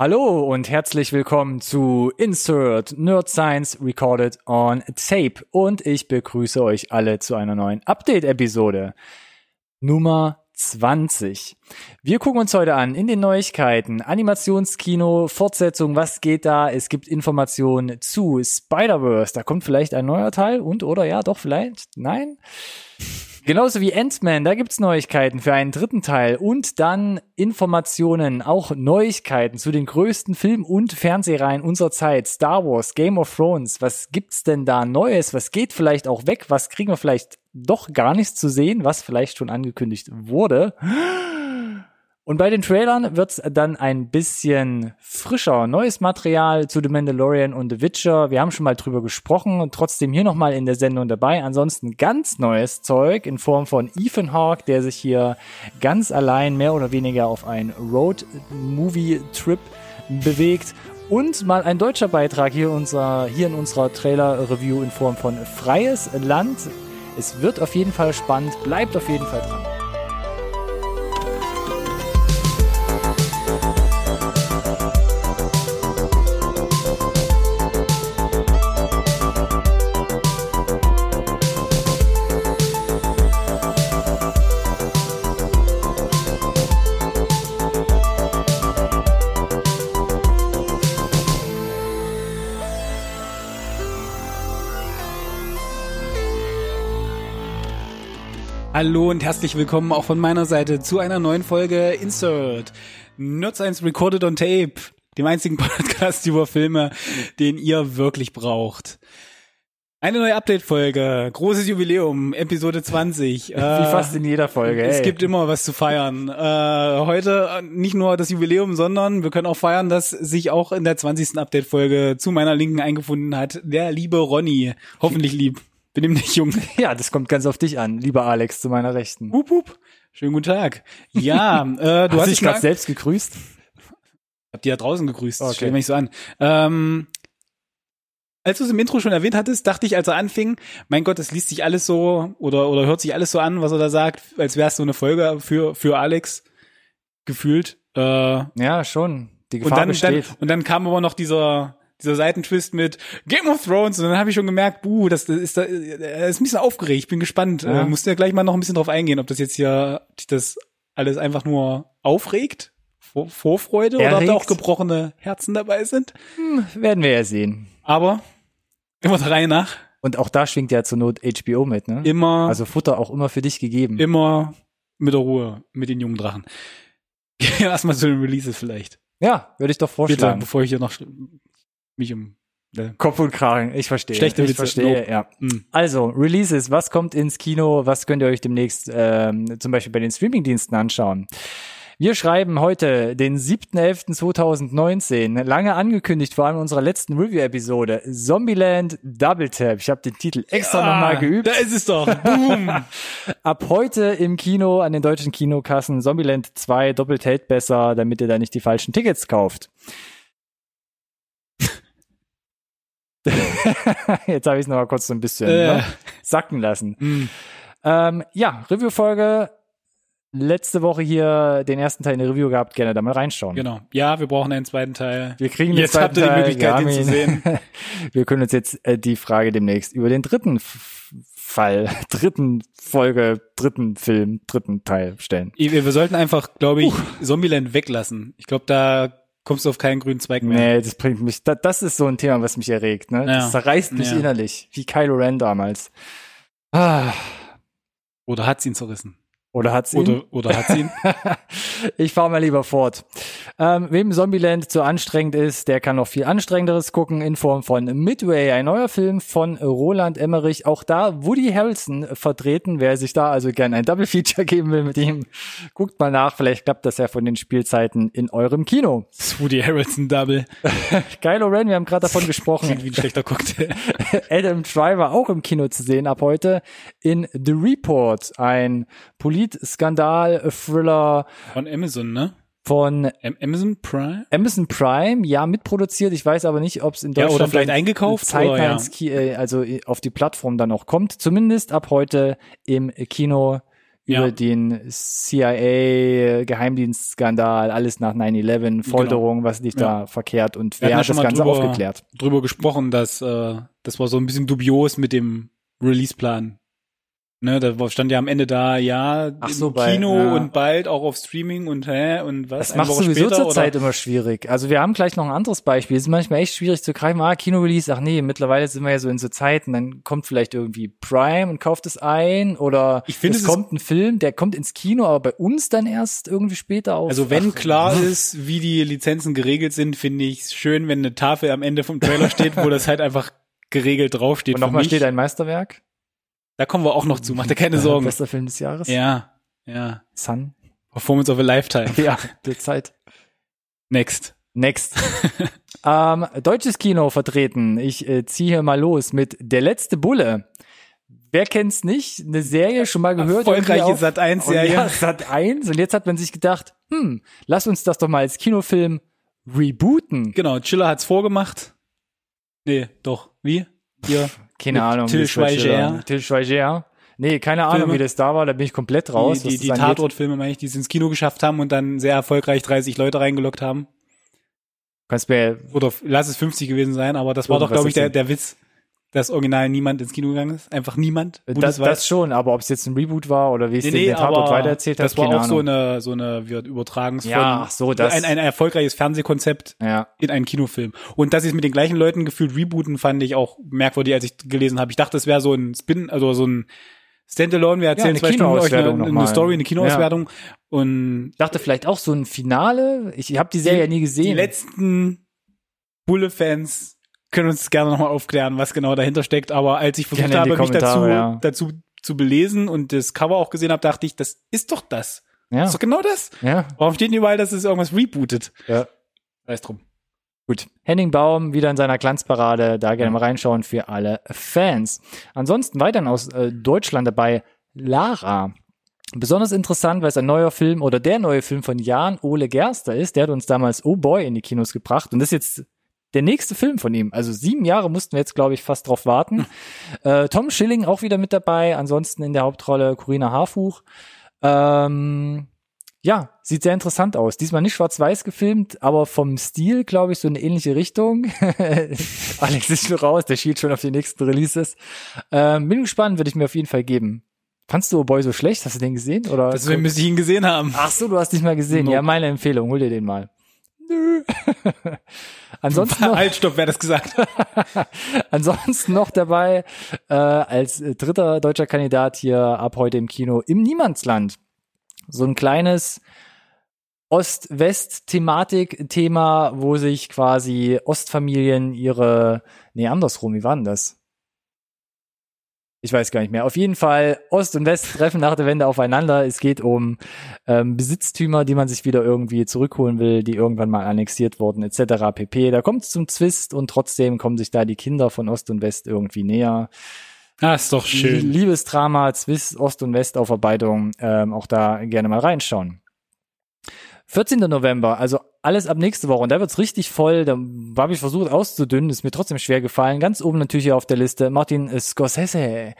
Hallo und herzlich willkommen zu Insert Nerd Science Recorded on Tape. Und ich begrüße euch alle zu einer neuen Update-Episode. Nummer 20. Wir gucken uns heute an in den Neuigkeiten Animationskino, Fortsetzung, was geht da? Es gibt Informationen zu Spider-Verse, da kommt vielleicht ein neuer Teil und oder ja, doch vielleicht, nein. Genauso wie Ant-Man, da gibt's Neuigkeiten für einen dritten Teil und dann Informationen, auch Neuigkeiten zu den größten Film- und Fernsehreihen unserer Zeit. Star Wars, Game of Thrones, was gibt's denn da Neues? Was geht vielleicht auch weg? Was kriegen wir vielleicht doch gar nichts zu sehen, was vielleicht schon angekündigt wurde? Und bei den Trailern wird's dann ein bisschen frischer. Neues Material zu The Mandalorian und The Witcher. Wir haben schon mal drüber gesprochen trotzdem hier nochmal in der Sendung dabei. Ansonsten ganz neues Zeug in Form von Ethan Hawke, der sich hier ganz allein mehr oder weniger auf einen Road-Movie-Trip bewegt. Und mal ein deutscher Beitrag hier, unser, hier in unserer Trailer-Review in Form von Freies Land. Es wird auf jeden Fall spannend. Bleibt auf jeden Fall dran. Hallo und herzlich willkommen auch von meiner Seite zu einer neuen Folge Insert. Nerd Science Recorded on Tape, dem einzigen Podcast über Filme, den ihr wirklich braucht. Eine neue Update-Folge, großes Jubiläum, Episode 20. Wie fast in jeder Folge. Es ey. gibt immer was zu feiern. Äh, heute nicht nur das Jubiläum, sondern wir können auch feiern, dass sich auch in der 20. Update-Folge zu meiner Linken eingefunden hat, der liebe Ronny. Hoffentlich lieb. Bin ihm nicht jung. Ja, das kommt ganz auf dich an, lieber Alex, zu meiner Rechten. Hup, hup. Schönen guten Tag. Ja, äh, du hast hast dich gerade selbst gegrüßt? Hab die ja draußen gegrüßt. Okay. Stell mich so an. Ähm, als du es im Intro schon erwähnt hattest, dachte ich, als er anfing, mein Gott, das liest sich alles so oder oder hört sich alles so an, was er da sagt, als wäre es so eine Folge für für Alex gefühlt. Äh, Ja, schon. Die und Gefahr dann, dann besteht. und dann kam aber noch dieser dieser Seitentwist mit Game of Thrones und dann habe ich schon gemerkt, buh, das, das ist da er ist ein bisschen aufgeregt. Ich bin gespannt. Ja. Äh, musst ja gleich mal noch ein bisschen drauf eingehen, ob das jetzt hier das alles einfach nur aufregt, Vor Vorfreude oder ob Erregt. da auch gebrochene Herzen dabei sind. Hm, werden wir ja sehen. Aber immer der Reihe nach, Und auch da schwingt ja zur Not HBO mit, ne? immer, Also Futter auch immer für dich gegeben. immer mit der Ruhe, mit den jungen Drachen. Erstmal zu den Releases vielleicht. ja, würde ich doch Bitte, vorschlagen. bevor ich hier noch mich um äh, Kopf und Kragen, ich verstehe. Schlechte ich Witze, verstehe, Nope. ja. mh. Also, Releases, was kommt ins Kino, was könnt ihr euch demnächst ähm, zum Beispiel bei den Streamingdiensten anschauen? Wir schreiben heute den 7.11.2019, lange angekündigt, vor allem in unserer letzten Review-Episode, Zombieland Double Tap. Ich habe den Titel extra nochmal geübt. Da ist es doch. Boom. Ab heute im Kino, an den deutschen Kinokassen, Zombieland 2 doppelt hält besser, damit ihr da nicht die falschen Tickets kauft. Jetzt habe ich es noch mal kurz so ein bisschen Äh. ne, sacken lassen. Mm. Ähm, ja, Review-Folge. Letzte Woche hier den ersten Teil in der Review gehabt, gerne da mal reinschauen. Genau. Ja, wir brauchen einen zweiten Teil. Wir kriegen Jetzt habt ihr die Teil, Möglichkeit, den haben zu sehen. Wir können uns jetzt äh, die Frage demnächst über den dritten Fall, dritten Folge, dritten Film, dritten Teil stellen. Wir wir sollten einfach, glaube ich, Zombieland weglassen. Ich glaube, da kommst du auf keinen grünen Zweig mehr. Nee, das bringt mich, da, das ist so ein Thema, was mich erregt, ne? Ja. Das zerreißt mich Ja. innerlich, wie Kylo Ren damals. Ah, Oder hat's ihn zerrissen? Oder hat's ihn? Oder, oder hat's ihn? ich fahre mal lieber fort. Ähm, wem Zombieland zu anstrengend ist, der kann noch viel anstrengenderes gucken in Form von Midway, ein neuer Film von Roland Emmerich. Auch da Woody Harrelson vertreten. Wer sich da also gerne ein Double Feature geben will mit ihm, guckt mal nach. Vielleicht klappt das ja von den Spielzeiten in eurem Kino. Das Woody Harrelson Double. Kylo Ren, wir haben gerade davon gesprochen. Klingt wie ein schlechter Cocktail. Adam Driver auch im Kino zu sehen ab heute in The Report, ein Polit-Skandal-Thriller Von Amazon, ne? von Am- Amazon Prime? Amazon Prime, ja, mitproduziert. Ich weiß aber nicht, ob es in Ja, Deutschland oder vielleicht eingekauft, zeitnah oder, ja. äh, also auf die Plattform dann auch kommt. Zumindest ab heute im Kino über Ja. den CIA-Geheimdienstskandal, alles nach 9-11, Folterung, was lief da verkehrt und Genau. Wir wer ja hat das Ganze drüber- aufgeklärt? Drüber gesprochen, dass äh, das war so ein bisschen dubios mit dem Release-Plan. Ne, da stand ja am Ende da, ja, Ach im so, bei- Kino ja. und bald auch auf Streaming und hä und was? Das macht Woche sowieso später, zur oder? Zeit immer schwierig. Also wir haben gleich noch ein anderes Beispiel. Es ist manchmal echt schwierig zu greifen. Ah, Kino-Release, ach nee, mittlerweile sind wir ja so in so Zeiten, dann kommt vielleicht irgendwie Prime und kauft es ein oder Ich finde, es es kommt ein Film, der kommt ins Kino, aber bei uns dann erst irgendwie später auf. Also wenn ach, klar ist, wie die Lizenzen geregelt sind, finde ich es schön, wenn eine Tafel am Ende vom Trailer steht, wo das halt einfach geregelt draufsteht. Und nochmal steht ein Meisterwerk. Da kommen wir auch noch zu, mach dir keine Sorgen. Bester Film des Jahres. Ja, ja. Sun. Performance of a Lifetime. Ja, der Zeit. Next. Next. ähm, deutsches Kino vertreten. Ich äh, ziehe hier mal los mit Der letzte Bulle. Wer kennt's nicht? Eine Serie schon mal gehört. Erfolgreiche auf- Sat.1-Serie. Und Ja, Sat 1. Und jetzt hat man sich gedacht, hm, lass uns das doch mal als Kinofilm rebooten. Genau, Chiller hat's vorgemacht. Nee, doch. Wie? Hier. Keine Ahnung. Till wie das war Schweiger. Till Schweiger. Nee, keine Ahnung, Filme. wie das da war. Da bin ich komplett raus. die die, die. Tatortfilme, meine ich, die es ins Kino geschafft haben und dann sehr erfolgreich 30 Leute reingelockt haben. Kannst mir Oder lass es 50 gewesen sein, aber das war doch, glaube ich, der, der Witz, dass original niemand ins Kino gegangen ist. Einfach niemand. das, das schon, aber ob es jetzt ein Reboot war oder wie es Nee, nee, den Tatort weitererzählt hat, das war auch so Ahnung. eine, so eine, wird übertragen Ja, ach so, das- ein, ein erfolgreiches Fernsehkonzept ja. in einen Kinofilm. Und dass sie es mit den gleichen Leuten gefühlt rebooten, fand ich auch merkwürdig, als ich gelesen habe. Ich dachte, es wäre so ein Spin, also so ein Standalone, wir erzählen eine zwei Stunden euch eine, eine. Story, eine Kinoauswertung. Und dachte vielleicht auch so ein Finale. Ich habe die Serie ja nie die gesehen. letzten Bulle-Fans können uns gerne nochmal aufklären, was genau dahinter steckt. Aber als ich versucht habe, mich dazu, ja. dazu zu belesen und das Cover auch gesehen habe, dachte ich, das ist doch das. ja, Das ist doch genau das. ja, Warum steht denn überall, dass es irgendwas rebootet? ja. Weiß drum. Gut. Henning Baum wieder in seiner Glanzparade. Da gerne mal reinschauen für alle Fans. Ansonsten weiterhin aus äh, Deutschland dabei Lara. Besonders interessant, weil es ein neuer Film oder der neue Film von Jan Ole Gerster ist. Der hat uns damals Oh Boy in die Kinos gebracht. Und das ist jetzt der nächste Film von ihm. Also sieben Jahre mussten wir jetzt, glaube ich, fast drauf warten. Äh, Tom Schilling auch wieder mit dabei. Ansonsten in der Hauptrolle Corinna Harfuch. Ähm, ja, sieht sehr interessant aus. Diesmal nicht schwarz-weiß gefilmt, aber vom Stil, glaube ich, so eine ähnliche Richtung. Alex ist schon raus, der schielt schon auf die nächsten Releases. Ähm, bin gespannt, würde ich mir auf jeden Fall geben. Fandst du Oh Boy so schlecht? Hast du den gesehen? Oder? Deswegen müsste ich ihn gesehen haben. Ach so, du hast nicht mal gesehen. Nope. Ja, meine Empfehlung, hol dir den mal. Nö. ansonsten, noch, Halt, stopp, wer das gesagt? ansonsten noch dabei äh, als äh, dritter deutscher Kandidat hier ab heute im Kino im Niemandsland. So ein kleines Ost-West-Thematik-Thema, wo sich quasi Ostfamilien ihre, nee, andersrum, wie war denn das? Ich weiß gar nicht mehr. Auf jeden Fall, Ost und West treffen nach der Wende aufeinander. Es geht um ähm, Besitztümer, die man sich wieder irgendwie zurückholen will, die irgendwann mal annexiert wurden, etc. pp. Da kommt es zum Zwist und trotzdem kommen sich da die Kinder von Ost und West irgendwie näher. Ah, ist doch schön. Liebesdrama, Zwist, Ost- und Westaufarbeitung, ähm, auch da gerne mal reinschauen. 14. November, also alles ab nächste Woche. Und da wird's richtig voll. Da habe ich versucht auszudünnen, ist mir trotzdem schwer gefallen. Ganz oben natürlich hier auf der Liste Martin Scorsese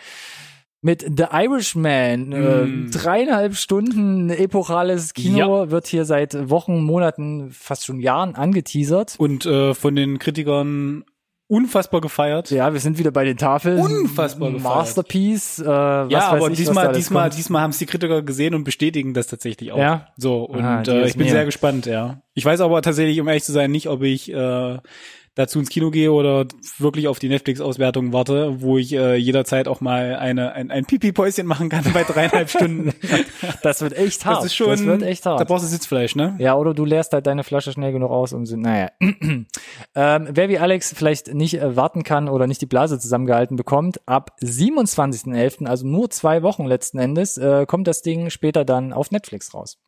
mit The Irishman. Mm. Äh, dreieinhalb Stunden epochales Kino wird hier seit Wochen, Monaten, fast schon Jahren angeteasert. Und äh, von den Kritikern unfassbar gefeiert. Ja, wir sind wieder bei den Tafeln. Unfassbar gefeiert. Masterpiece. Äh, was ja, aber ich, diesmal, diesmal, kommt. diesmal haben es die Kritiker gesehen und bestätigen das tatsächlich auch. Ja? So, und Ah, äh, ich bin mir. sehr gespannt, ja. Ich weiß aber tatsächlich, um ehrlich zu sein, nicht, ob ich äh, dazu ins Kino gehe oder wirklich auf die Netflix-Auswertung warte, wo ich äh, jederzeit auch mal eine, ein, ein Pipi-Päuschen machen kann bei dreieinhalb Stunden. Das wird echt hart. Das ist schon, das wird echt da hart. brauchst du Sitzfleisch, ne? Ja, oder du leerst halt deine Flasche schnell genug aus, um sie, naja. ähm, wer wie Alex vielleicht nicht äh, warten kann oder nicht die Blase zusammengehalten bekommt, ab 27.11., also nur zwei Wochen letzten Endes, äh, kommt das Ding später dann auf Netflix raus.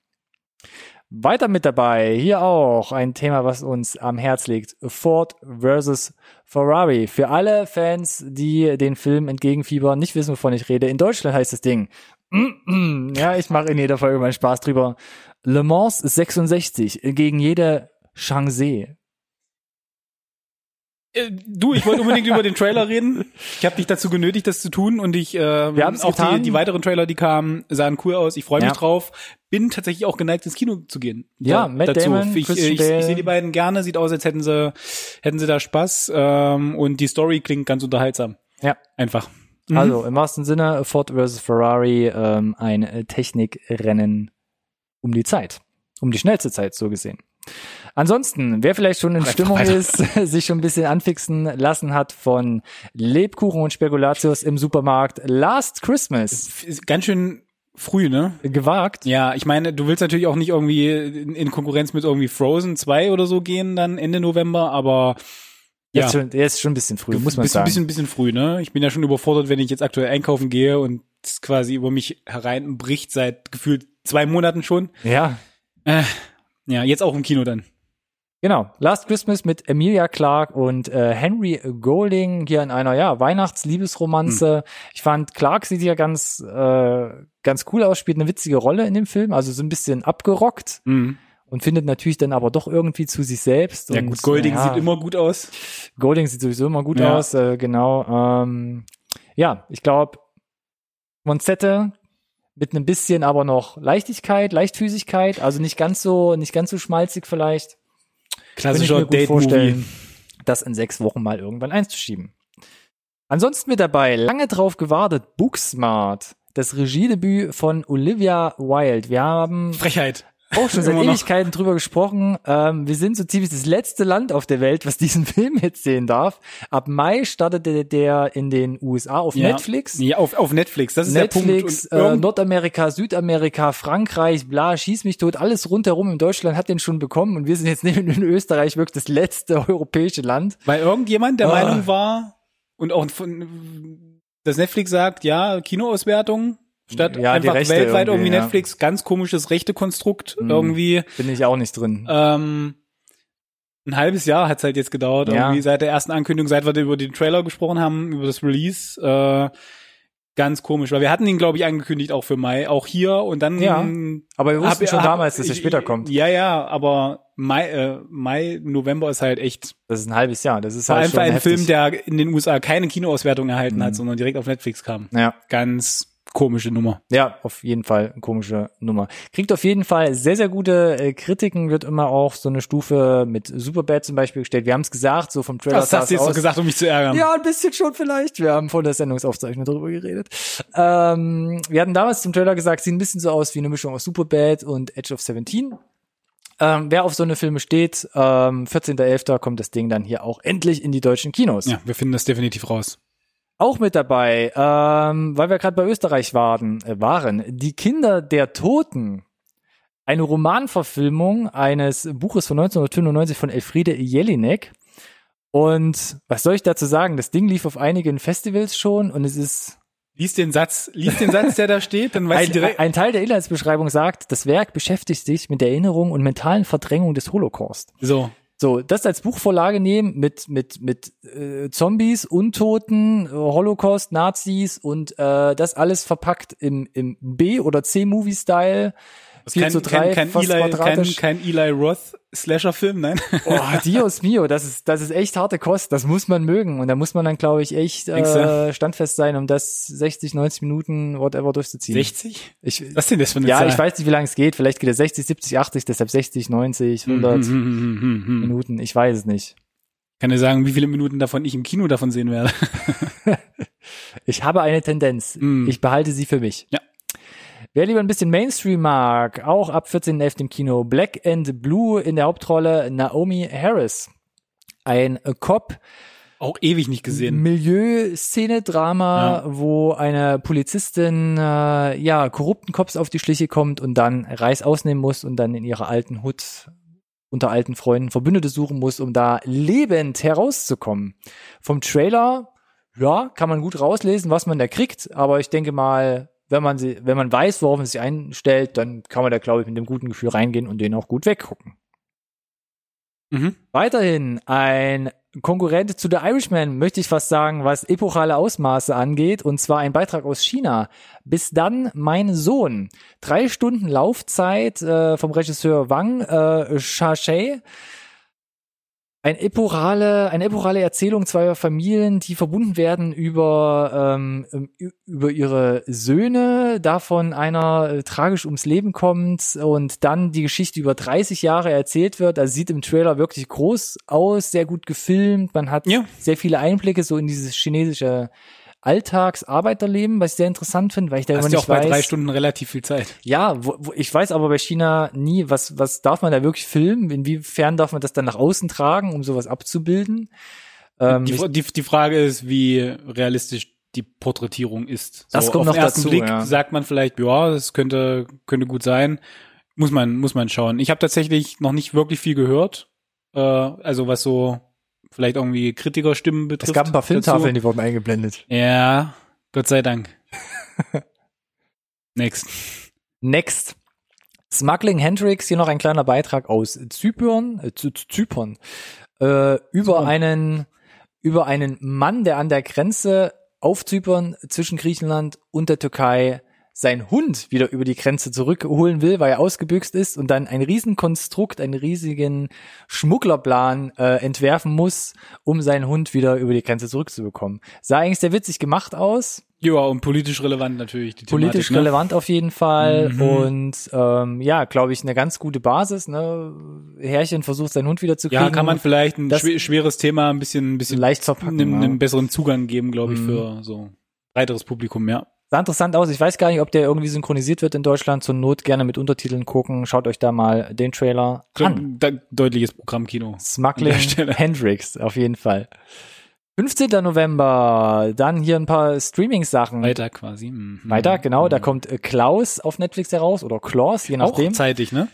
Weiter mit dabei, hier auch ein Thema, was uns am Herz liegt. Ford versus Ferrari. Für alle Fans, die den Film entgegenfiebern, nicht wissen, wovon ich rede. In Deutschland heißt das Ding. Ja, ich mache in jeder Folge meinen Spaß drüber. Le Mans 66 gegen jede Changé. Äh, du, ich wollte unbedingt über den Trailer reden. Ich habe dich dazu genötigt, das zu tun und ich äh, Wir auch die, getan. die weiteren Trailer, die kamen, sahen cool aus. Ich freue mich Ja. drauf. Bin tatsächlich auch geneigt, ins Kino zu gehen. Ja, Da- Matt Damon, Ich, ich, Bale. ich sehe die beiden gerne. Sieht aus, als hätten sie hätten sie da Spaß ähm, und die Story klingt ganz unterhaltsam. Ja. Einfach. Mhm. Also im wahrsten Sinne Ford versus Ferrari, ähm, ein Technikrennen um die Zeit. Um die schnellste Zeit, so gesehen. Ansonsten, wer vielleicht schon in Stimmung weiter. ist, sich schon ein bisschen anfixen lassen hat von Lebkuchen und Spekulatius im Supermarkt Last Christmas. Ist ganz schön früh, ne? Gewagt. Ja, ich meine, du willst natürlich auch nicht irgendwie in, Konkurrenz mit irgendwie Frozen 2 oder so gehen dann Ende November, aber ja. Jetzt schon, ist schon ein bisschen früh, muss man bisschen, sagen. bisschen, bisschen früh, ne? Ich bin ja schon überfordert, wenn ich jetzt aktuell einkaufen gehe und es quasi über mich hereinbricht seit gefühlt zwei Monaten schon. ja, Äh, ja, jetzt auch im Kino dann. Genau, Last Christmas mit Emilia Clarke und äh, Henry Golding hier in einer ja Weihnachtsliebesromanze. Hm. Ich fand Clarke sieht ja ganz äh, ganz cool aus, spielt eine witzige Rolle in dem Film, also so ein bisschen abgerockt Mhm. und findet natürlich dann aber doch irgendwie zu sich selbst. Ja und, gut, Golding ja, sieht immer gut aus. Golding sieht sowieso immer gut Ja. aus, äh, genau. Ähm, ja, ich glaube Monzette mit einem bisschen aber noch Leichtigkeit, Leichtfüßigkeit, also nicht ganz so nicht ganz so schmalzig vielleicht. Klassischer gut Date-Movie. vorstellen, das in sechs Wochen mal irgendwann einzuschieben. Ansonsten mit dabei, lange drauf gewartet, Booksmart, das Regiedebüt von Olivia Wilde. Wir haben Frechheit. Auch schon seit. Ewigkeiten drüber gesprochen. Ähm, wir sind so ziemlich das letzte Land auf der Welt, was diesen Film jetzt sehen darf. Ab Mai startete der in den USA auf Ja. Netflix. Ja, auf, auf Netflix, das ist Netflix, der Punkt. Äh, Nordamerika, Südamerika, Frankreich, bla, schieß mich tot, alles rundherum in Deutschland hat den schon bekommen und wir sind jetzt neben in Österreich wirklich das letzte europäische Land. weil irgendjemand der Ah. Meinung war und auch von, dass Netflix sagt, ja, Kinoauswertung statt Ja, einfach weltweit irgendwie, irgendwie, ja. Netflix, ganz komisches Rechtekonstrukt Mhm. irgendwie. Bin ich auch nicht drin. Ähm, ein halbes Jahr hat's halt jetzt gedauert, Ja. irgendwie seit der ersten Ankündigung, seit wir über den Trailer gesprochen haben, über das Release. Äh, ganz komisch, weil wir hatten ihn, glaube ich, angekündigt auch für Mai, auch hier und dann. Ja, Aber wir wussten hab- schon hab- damals, dass er später kommt. Ja, ja, aber Mai, äh, Mai, November ist halt echt Das ist ein halbes Jahr. Das ist vor halt allem für einen heftig. Film, der in den USA keine Kinoauswertung erhalten Mhm. hat, sondern direkt auf Netflix kam. Ja. Ganz komische Nummer. Ja, auf jeden Fall eine komische Nummer. Kriegt auf jeden Fall sehr, sehr gute äh, Kritiken, wird immer auch so eine Stufe mit Superbad zum Beispiel gestellt. Wir haben es gesagt, so vom Trailer Das hast du jetzt doch gesagt, um mich zu ärgern. Ja, ein bisschen schon vielleicht. Wir haben vor der Sendungsaufzeichnung darüber geredet. Ähm, wir hatten damals zum Trailer gesagt, sieht ein bisschen so aus wie eine Mischung aus Superbad und Edge of 17. Ähm, wer auf so eine Filme steht, ähm, 14.11. kommt das Ding dann hier auch endlich in die deutschen Kinos. Ja, wir finden das definitiv raus. Auch mit dabei, ähm, weil wir gerade bei Österreich waren, äh, waren, Die Kinder der Toten. Eine Romanverfilmung eines Buches von 1995 von Elfriede Jelinek. Und was soll ich dazu sagen? Das Ding lief auf einigen Festivals schon und es ist Lies den Satz, lies den Satz, der da steht, dann weißt du ein, direkt. ein Teil der Inhaltsbeschreibung sagt, das Werk beschäftigt sich mit der Erinnerung und mentalen Verdrängung des Holocaust. so. So, das als Buchvorlage nehmen mit mit mit äh, Zombies, Untoten, Holocaust, Nazis und äh, das alles verpackt im im B oder C Movie Style. 4 zu 3, kein, fast Eli, kein, quadratisch. kein Eli Roth Slasher-Film, nein. Oh, Dios mio, das ist das ist echt harte Kost, das muss man mögen und da muss man dann glaube ich echt äh, standfest sein, um das 60, 90 Minuten whatever durchzuziehen. 60? Ich, Was denn das für eine ja, Zahl? ich weiß nicht, wie lange es geht. Vielleicht geht er 60, 70, 80, deshalb 60, 90, 100 Hm, hm, hm, hm, hm, hm. Minuten. Ich weiß es nicht. Kann dir sagen, wie viele Minuten davon ich im Kino davon sehen werde. Ich habe eine Tendenz. Mm. Ich behalte sie für mich. Ja. Wer lieber ein bisschen Mainstream mag, auch ab 14.11. im Kino, Black and Blue in der Hauptrolle Naomi Harris. Ein Cop, Auch ewig nicht gesehen. Milieu-Szene-Drama, wo eine Polizistin äh, ja korrupten Cops auf die Schliche kommt und dann Reis ausnehmen muss und dann in ihrer alten Hut unter alten Freunden Verbündete suchen muss, um da lebend herauszukommen. Vom Trailer, ja, kann man gut rauslesen, was man da kriegt, aber ich denke mal, wenn man sie, wenn man weiß, worauf man sich einstellt, dann kann man da, glaube ich, mit einem guten Gefühl reingehen und den auch gut weggucken. Mhm. Weiterhin ein Konkurrent zu The Irishman, möchte ich fast sagen, was epochale Ausmaße angeht, und zwar ein Beitrag aus China. Bis dann mein Sohn. Drei Stunden Laufzeit äh, vom Regisseur Wang äh, Shashai. Ein epurale, eine epurale Erzählung zweier Familien, die verbunden werden über, ähm, über ihre Söhne, davon einer äh, tragisch ums Leben kommt und dann die Geschichte über 30 Jahre erzählt wird. Also sieht im Trailer wirklich groß aus, sehr gut gefilmt. Man hat Ja. sehr viele Einblicke so in dieses chinesische Alltagsarbeiterleben, was ich sehr interessant finde, weil ich da immer Hast ja nicht auch bei weiß. drei Stunden relativ viel Zeit. Ja, wo, wo, ich weiß aber bei China nie, was, was darf man da wirklich filmen? Inwiefern darf man das dann nach außen tragen, um sowas abzubilden? Ähm, Die, die, die Frage ist, wie realistisch die Porträtierung ist. Das kommt auf noch den ersten dazu, Blick ja. sagt man vielleicht, ja, das könnte, könnte gut sein. Muss man, muss man schauen. Ich habe tatsächlich noch nicht wirklich viel gehört. Äh, also was so vielleicht irgendwie Kritikerstimmen betrifft. es gab ein paar Filmtafeln, die wurden eingeblendet. Ja, Gott sei Dank. Next. Next. Smuggling Hendrix, hier noch ein kleiner Beitrag aus Zypern, äh, Zy- Zypern, äh, über Zypern. einen, über einen Mann, der an der Grenze auf Zypern zwischen Griechenland und der Türkei seinen Hund wieder über die Grenze zurückholen will, weil er ausgebüxt ist und dann ein Riesenkonstrukt, einen riesigen Schmugglerplan äh, entwerfen muss, um seinen Hund wieder über die Grenze zurückzubekommen. Sah eigentlich sehr witzig gemacht aus, Ja, und politisch relevant natürlich die politisch Thematik, ne? relevant auf jeden Fall Mhm. und ähm, ja, glaube ich, eine ganz gute Basis. Ne? Herrchen versucht seinen Hund wieder zu kriegen. Ja, kann man vielleicht ein schwer, schweres Thema ein bisschen, ein bisschen leicht verpacken. einem, ja. einem besseren Zugang geben, glaube ich, Mhm. für so breiteres Publikum, ja. Sah interessant aus. Ich weiß gar nicht, ob der irgendwie synchronisiert wird in Deutschland. Zur Not gerne mit Untertiteln gucken. Schaut euch da mal den Trailer an. Deutliches Programmkino. Smuggling. Hendrix, auf jeden Fall. 15. November, dann hier ein paar Streaming-Sachen. Weiter quasi. Mhm. Weiter, genau, da Mhm. kommt Klaus auf Netflix heraus oder Klaus, je auch nachdem. zeitig, ne?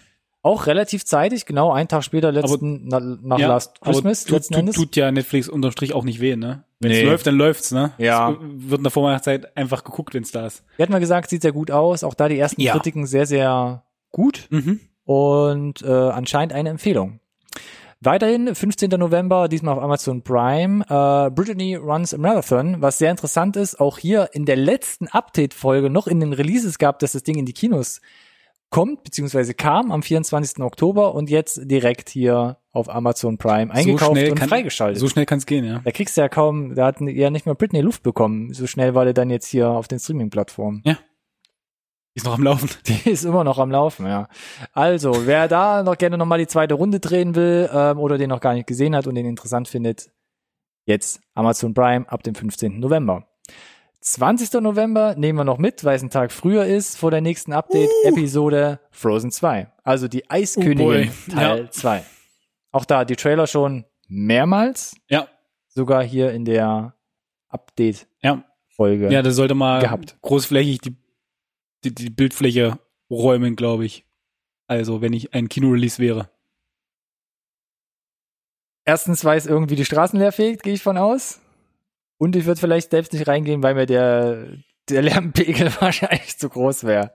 Auch relativ zeitig, genau, einen Tag später, letzten, na, nach Ja, Last aber Christmas, tut, letzten tut, Endes. tut ja Netflix unterm Strich auch nicht weh, ne? Wenn es Nee. läuft, dann läuft's, ne? Ja. Es wird in der Vorweihnachtszeit einfach geguckt, wenn's da ist. Wir hatten mal gesagt, sieht sehr gut aus. Auch da die ersten Ja. Kritiken sehr, sehr gut Mhm. und äh, anscheinend eine Empfehlung. Weiterhin, 15. November, diesmal auf Amazon Prime, äh, Brittany Runs a Marathon, was sehr interessant ist, auch hier in der letzten Update-Folge noch in den Releases gab, dass das Ding in die Kinos kommt, beziehungsweise kam am 24. Oktober und jetzt direkt hier auf Amazon Prime eingekauft schnell und kann- freigeschaltet. So schnell kann's gehen, ja. da kriegst du ja kaum, da hat ja nicht mal Britney Luft bekommen. So schnell war der dann jetzt hier auf den Streaming-Plattformen. Ist noch am Laufen. Die ist immer noch am Laufen, ja. Also, wer da noch gerne nochmal die zweite Runde drehen will ähm, oder den noch gar nicht gesehen hat und den interessant findet, jetzt Amazon Prime ab dem 15. November. 20. November nehmen wir noch mit, weil es ein Tag früher ist, vor der nächsten Update-Episode Frozen 2. Also die Eiskönigin Oh. Teil Ja. 2. Auch da die Trailer schon mehrmals, Ja, sogar hier in der Update-Folge. ja. Ja, das sollte mal Gehabt. großflächig die, die, die Bildfläche räumen, glaube ich. Also, wenn ich ein Kinorelease wäre. erstens, weil es irgendwie die Straßen leer fegt, gehe ich von aus. Und ich würde vielleicht selbst nicht reingehen, weil mir der, der Lärmpegel wahrscheinlich zu groß wäre.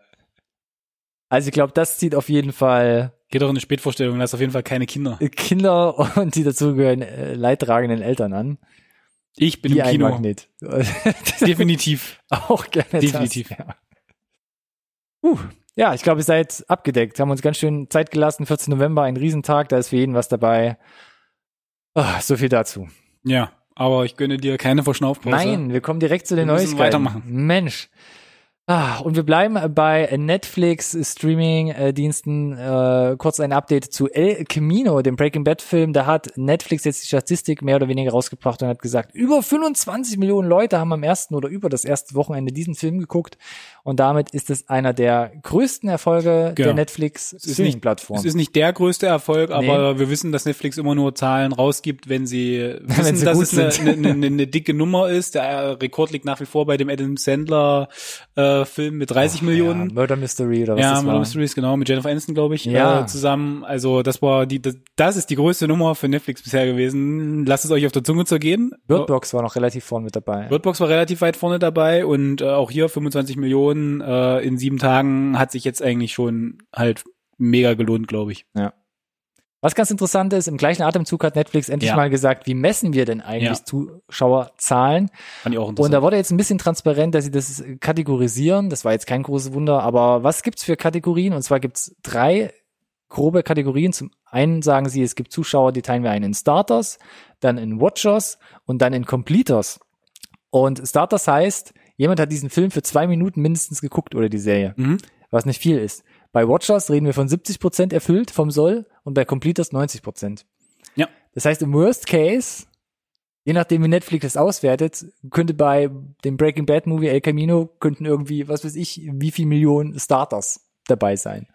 Also ich glaube, das zieht auf jeden Fall Geht doch in eine Spätvorstellung, da ist auf jeden Fall keine Kinder. Kinder und die dazugehörigen äh, leidtragenden Eltern an. Ich bin Wie im ein Kino. Magnet. Definitiv. Auch gerne Definitiv. Das, ja. Uh, ja, ich glaube, ihr seid abgedeckt. Haben uns ganz schön Zeit gelassen. 14. November, ein Riesentag, da ist für jeden was dabei. Ah, so viel dazu. Ja, aber ich gönne dir keine Verschnaufpause. Nein, wir kommen direkt zu den Wir müssen Neuigkeiten. weitermachen. Mensch. Ah, und wir bleiben bei Netflix Streaming-Diensten. Äh, kurz ein Update zu El Camino, dem Breaking Bad-Film. Da hat Netflix jetzt die Statistik mehr oder weniger rausgebracht und hat gesagt, über 25 Millionen Leute haben am ersten oder über das erste Wochenende diesen Film geguckt. Und damit ist es einer der größten Erfolge Genau. der Netflix ist Streaming-Plattform. Es ist nicht der größte Erfolg, aber wir wissen, dass Netflix immer nur Zahlen rausgibt, wenn sie wissen, sie dass es eine, eine, eine, eine dicke Nummer ist. Der äh, Rekord liegt nach wie vor bei dem Adam Sandler äh, Film mit 30 Ja, Millionen. Murder Mystery oder was Ja, das Murder war. Mysteries, genau, mit Jennifer Aniston, glaube ich, Ja. äh, zusammen. Also das war die, das, das ist die größte Nummer für Netflix bisher gewesen. Lasst es euch auf der Zunge zergehen. Birdbox war noch relativ vorn mit dabei. Birdbox war relativ weit vorne dabei und äh, auch hier 25 Millionen äh, in sieben Tagen hat sich jetzt eigentlich schon halt mega gelohnt, glaube ich. Was ganz interessant ist, im gleichen Atemzug hat Netflix endlich Ja. mal gesagt, wie messen wir denn eigentlich Ja. Zuschauerzahlen? Fand ich auch Und interessant. da wurde jetzt ein bisschen transparent, dass sie das kategorisieren. Das war jetzt kein großes Wunder, aber was gibt's für Kategorien? Und zwar gibt's drei grobe Kategorien. Zum einen sagen sie, es gibt Zuschauer, die teilen wir ein in Starters, dann in Watchers und dann in Completers. Und Starters heißt, jemand hat diesen Film für zwei Minuten mindestens geguckt oder die Serie, Mhm. was nicht viel ist. Bei Watchers reden wir von 70 Prozent erfüllt vom Soll und bei Completers 90 Prozent. Ja. Das heißt, im Worst Case, je nachdem wie Netflix das auswertet, könnte bei dem Breaking Bad Movie El Camino könnten irgendwie, was weiß ich, wie viel Millionen Starters dabei sein.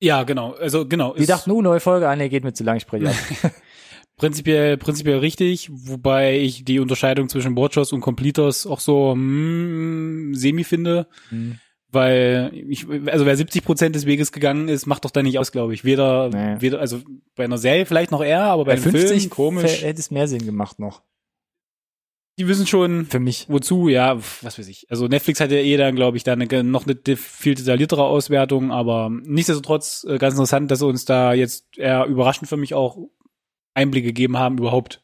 Ja, genau. Also genau. Die dachten, uh, neue Folge, ah, nee, geht mir zu lang, ich spreche. prinzipiell, prinzipiell richtig, wobei ich die Unterscheidung zwischen Watchers und Completers auch so mm, semi finde. Hm. Weil ich, also wer 70 Prozent des Weges gegangen ist, macht doch da nicht aus, glaube ich. Weder, Nee. weder, also bei einer Serie vielleicht noch eher, aber bei, Bei einem 50 Film komisch. hätte es mehr Sinn gemacht noch. Die wissen schon, Für mich. wozu, ja, was weiß ich. Also Netflix hat ja eh dann, glaube ich, da eine, noch eine viel detailliertere Auswertung, aber nichtsdestotrotz äh, ganz interessant, dass uns da jetzt eher überraschend für mich auch Einblicke gegeben haben überhaupt.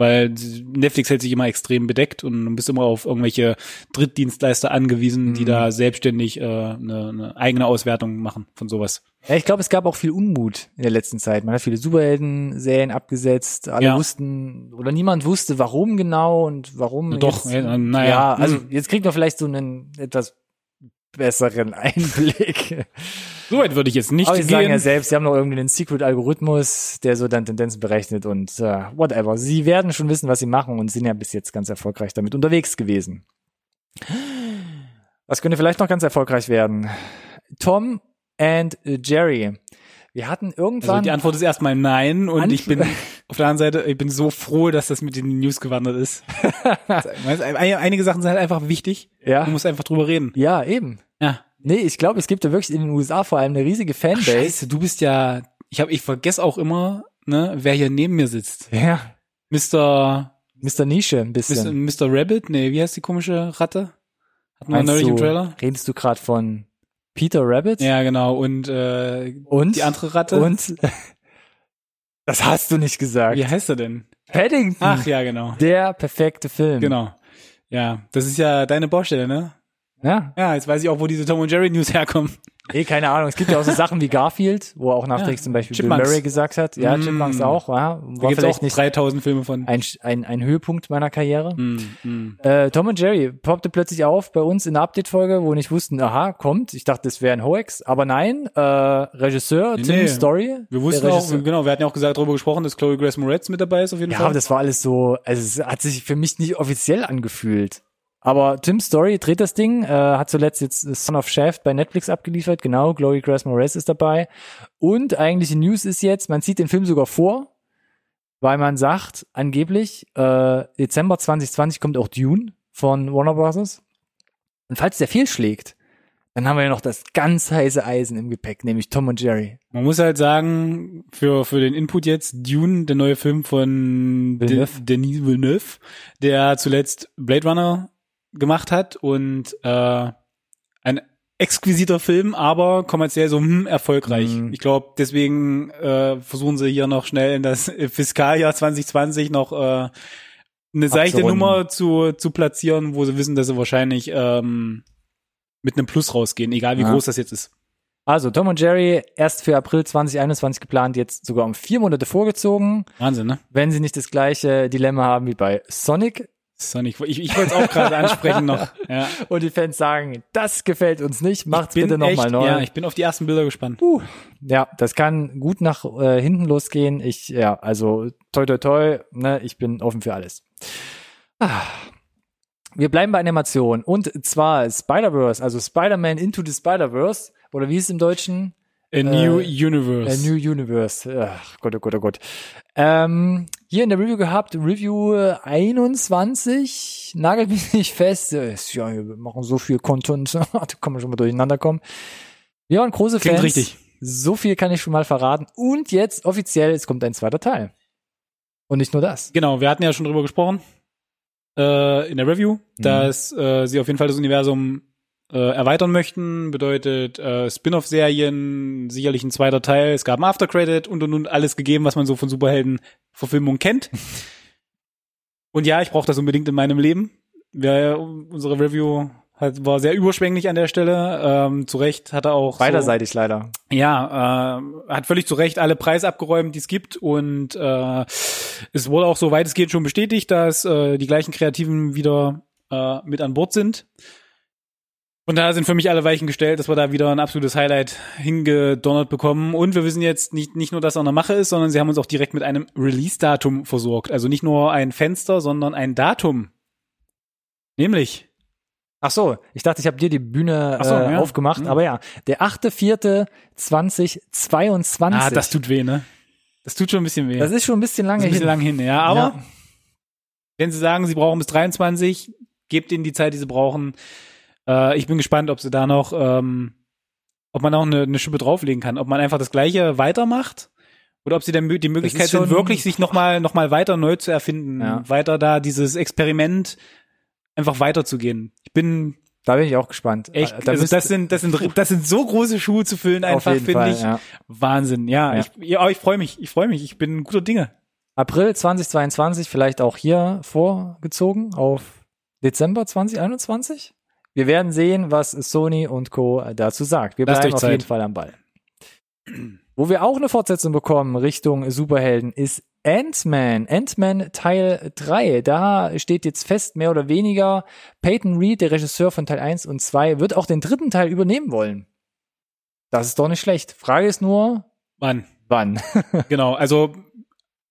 Weil Netflix hält sich immer extrem bedeckt und du bist immer auf irgendwelche Drittdienstleister angewiesen, die Mhm. da selbstständig äh, eine, eine eigene Auswertung machen von sowas. Ja, ich glaube, es gab auch viel Unmut in der letzten Zeit. Man hat viele Superhelden-Serien abgesetzt. Alle Ja. wussten oder niemand wusste, warum genau und warum. Na doch, jetzt, ja, naja. Ja, also Hm. jetzt kriegt man vielleicht so einen etwas besseren Einblick. Soweit würde ich jetzt nicht Aber sie sagen gehen. ja selbst, sie haben noch irgendwie einen Secret-Algorithmus, der so dann Tendenzen berechnet und äh, whatever. Sie werden schon wissen, was sie machen und sind ja bis jetzt ganz erfolgreich damit unterwegs gewesen. Was könnte vielleicht noch ganz erfolgreich werden? Tom and Jerry. Wir hatten irgendwann. also die Antwort ist erstmal nein und Antw- ich bin auf der anderen Seite, ich bin so froh, dass das mit in die News gewandert ist. Einige Sachen sind halt einfach wichtig. ja, Man muss einfach drüber reden. ja, eben. Ja. Nee, ich glaube, es gibt da wirklich in den USA vor allem eine riesige Fanbase. Scheiße, du bist ja, ich habe, ich vergesse auch immer, ne, wer hier neben mir sitzt. Ja, Mr. Mr. Nische ein bisschen. Mr. Rabbit? Nee, wie heißt die komische Ratte? Hatten wir Meinst neulich im Trailer? redest du gerade von Peter Rabbit? Ja, genau. Und äh, Und? die andere Ratte? Und? Das hast du nicht gesagt. Wie heißt er denn? Paddington. Ach ja, genau. Der perfekte Film. Genau. Ja, das ist ja deine Baustelle, ne? Ja. Ja, jetzt weiß ich auch, wo diese Tom und Jerry News herkommen. Eh, keine Ahnung. Es gibt ja auch so Sachen wie Garfield, wo auch nachträglich Ja. zum Beispiel Chipmunks. Bill Murray gesagt hat. Ja, Mm. Chipmunks auch. Ja. War vielleicht nicht 3000 Filme von. ein, ein, ein Höhepunkt meiner Karriere. Mm, mm. Äh, Tom und Jerry poppte plötzlich auf bei uns in der Update-Folge, wo wir nicht wussten, aha, kommt. Ich dachte, das wäre ein Hoax. Aber nein, äh, Regisseur, Nee, Tim nee. Story. Wir wussten auch, genau, wir hatten ja auch gesagt, darüber gesprochen, dass Chloe Grace Moretz mit dabei ist auf jeden Ja, Fall. aber das war alles so, also es hat sich für mich nicht offiziell angefühlt. Aber Tim Story dreht das Ding, äh, hat zuletzt jetzt Son of Shaft bei Netflix abgeliefert, genau, Chloe Grace Moretz ist dabei. Und eigentlich die News ist jetzt, man zieht den Film sogar vor, weil man sagt, angeblich, äh, Dezember 2020 kommt auch Dune von Warner Bros. Und falls der fehlschlägt, dann haben wir ja noch das ganz heiße Eisen im Gepäck, nämlich Tom und Jerry. Man muss halt sagen, für, für den Input jetzt, Dune, der neue Film von De Villeneuve. Denis Villeneuve, der zuletzt Blade Runner gemacht hat und äh, ein exquisiter Film, aber kommerziell so hm, erfolgreich. Mhm. Ich glaube, deswegen äh, versuchen sie hier noch schnell in das Fiskaljahr 2020 noch äh, eine seichte. Nummer zu, zu platzieren, wo sie wissen, dass sie wahrscheinlich ähm, mit einem Plus rausgehen, egal wie Ja. groß das jetzt ist. Also Tom und Jerry erst für April 2021 geplant, jetzt sogar um vier Monate vorgezogen. Wahnsinn, ne? wenn sie nicht das gleiche Dilemma haben wie bei Sonic Sonic, ich, ich wollte es auch gerade ansprechen noch. Ja. und die Fans sagen, das gefällt uns nicht, macht's bitte nochmal neu. Ja, ich bin auf die ersten Bilder gespannt. Uh, ja, das kann gut nach äh, hinten losgehen. Ich, ja, also toi toi toi, ne, ich bin offen für alles. Ah. Wir bleiben bei Animation und zwar Spider-Verse, also Spider-Man Into the Spider-Verse oder wie ist es im Deutschen? A New Äh, Universe. A New Universe. Ach Gott, oh Gott, oh Gott. Ähm, hier in der Review gehabt, Review 21, nagelt mich nicht fest. Äh, ja, wir machen so viel Content, da kann man schon mal durcheinander kommen. Wir waren große Klingt Fans. richtig. So viel kann ich schon mal verraten. Und jetzt offiziell, es kommt ein zweiter Teil. Und nicht nur das. Genau, wir hatten ja schon drüber gesprochen äh, in der Review, Mhm. dass äh, sie auf jeden Fall das Universum äh, erweitern möchten. Bedeutet äh, Spin-off-Serien, sicherlich ein zweiter Teil. Es gab ein Aftercredit und und und alles gegeben, was man so von Superhelden-Verfilmungen kennt. und ja, ich brauche das unbedingt in meinem Leben. Wer unsere Review Hat, war sehr überschwänglich an der Stelle. Ähm, zu Recht hat er auch beiderseitig so, leider. Ja, äh, hat völlig zu Recht alle Preise abgeräumt, die es gibt und äh, es wurde auch so weit es geht schon bestätigt, dass äh, die gleichen Kreativen wieder äh, mit an Bord sind. Und da sind für mich alle Weichen gestellt, dass wir da wieder ein absolutes Highlight hingedonnert bekommen. Und wir wissen jetzt nicht, nicht nur, dass er in der Mache ist, sondern sie haben uns auch direkt mit einem Release-Datum versorgt. Also nicht nur ein Fenster, sondern ein Datum. Nämlich. Ach so, ich dachte, ich habe dir die Bühne so, äh, ja. aufgemacht, Mhm. aber ja, der 8.4.2022. Ah, das tut weh, ne? Das tut schon ein bisschen weh. das ist schon ein bisschen lange ist ein bisschen hin. lang hin, ja. Aber Ja. wenn sie sagen, sie brauchen bis 23, gebt ihnen die Zeit, die sie brauchen. Äh, ich bin gespannt, ob sie da noch, ähm, ob man auch eine, eine Schippe drauflegen kann, ob man einfach das Gleiche weitermacht oder ob sie dann die Möglichkeit sind, wirklich sich nochmal noch mal weiter neu zu erfinden, Ja. weiter da dieses Experiment einfach weiterzugehen. Ich bin Da bin ich auch gespannt. echt, Da also das sind, das sind, das sind so große Schuhe zu füllen, einfach finde ich. ja. Wahnsinn, ja. Ja. Ich, ja, aber ich freue mich, ich freue mich, ich bin guter Dinge. April 2022 vielleicht auch hier vorgezogen auf Dezember 2021. Wir werden sehen, was Sony und Co. dazu sagt. Wir bleiben auf jeden Fall am Ball. Wo wir auch eine Fortsetzung bekommen Richtung Superhelden ist Ant-Man. Ant-Man Teil 3. Da steht jetzt fest, mehr oder weniger, Peyton Reed, der Regisseur von Teil 1 und 2, wird auch den dritten Teil übernehmen wollen. Das ist doch nicht schlecht. Frage ist nur, Mann. wann? Genau, also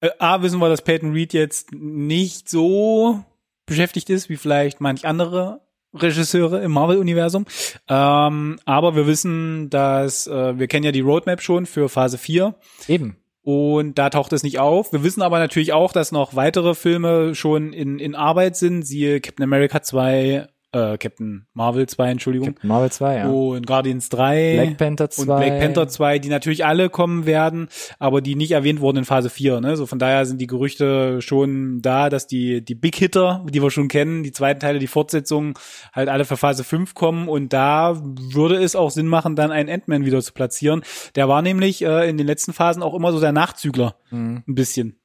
äh, A wissen wir, dass Peyton Reed jetzt nicht so beschäftigt ist wie vielleicht manch andere Regisseure im Marvel-Universum. Ähm, aber wir wissen, dass äh, wir kennen ja die Roadmap schon für Phase 4 Eben. und da taucht es nicht auf. Wir wissen aber natürlich auch, dass noch weitere Filme schon in, in Arbeit sind, siehe Captain America 2, äh, Captain Marvel 2, Entschuldigung, Captain Marvel 2, ja. und Guardians 3 Black Panther 2. und Black Panther 2, die natürlich alle kommen werden, aber die nicht erwähnt wurden in Phase 4. Ne? So von daher sind die Gerüchte schon da, dass die, die Big Hitter, die wir schon kennen, die zweiten Teile, die Fortsetzungen, halt alle für Phase 5 kommen und da würde es auch Sinn machen, dann einen Ant-Man wieder zu platzieren. Der war nämlich äh, in den letzten Phasen auch immer so der Nachzügler, Mhm. ein bisschen.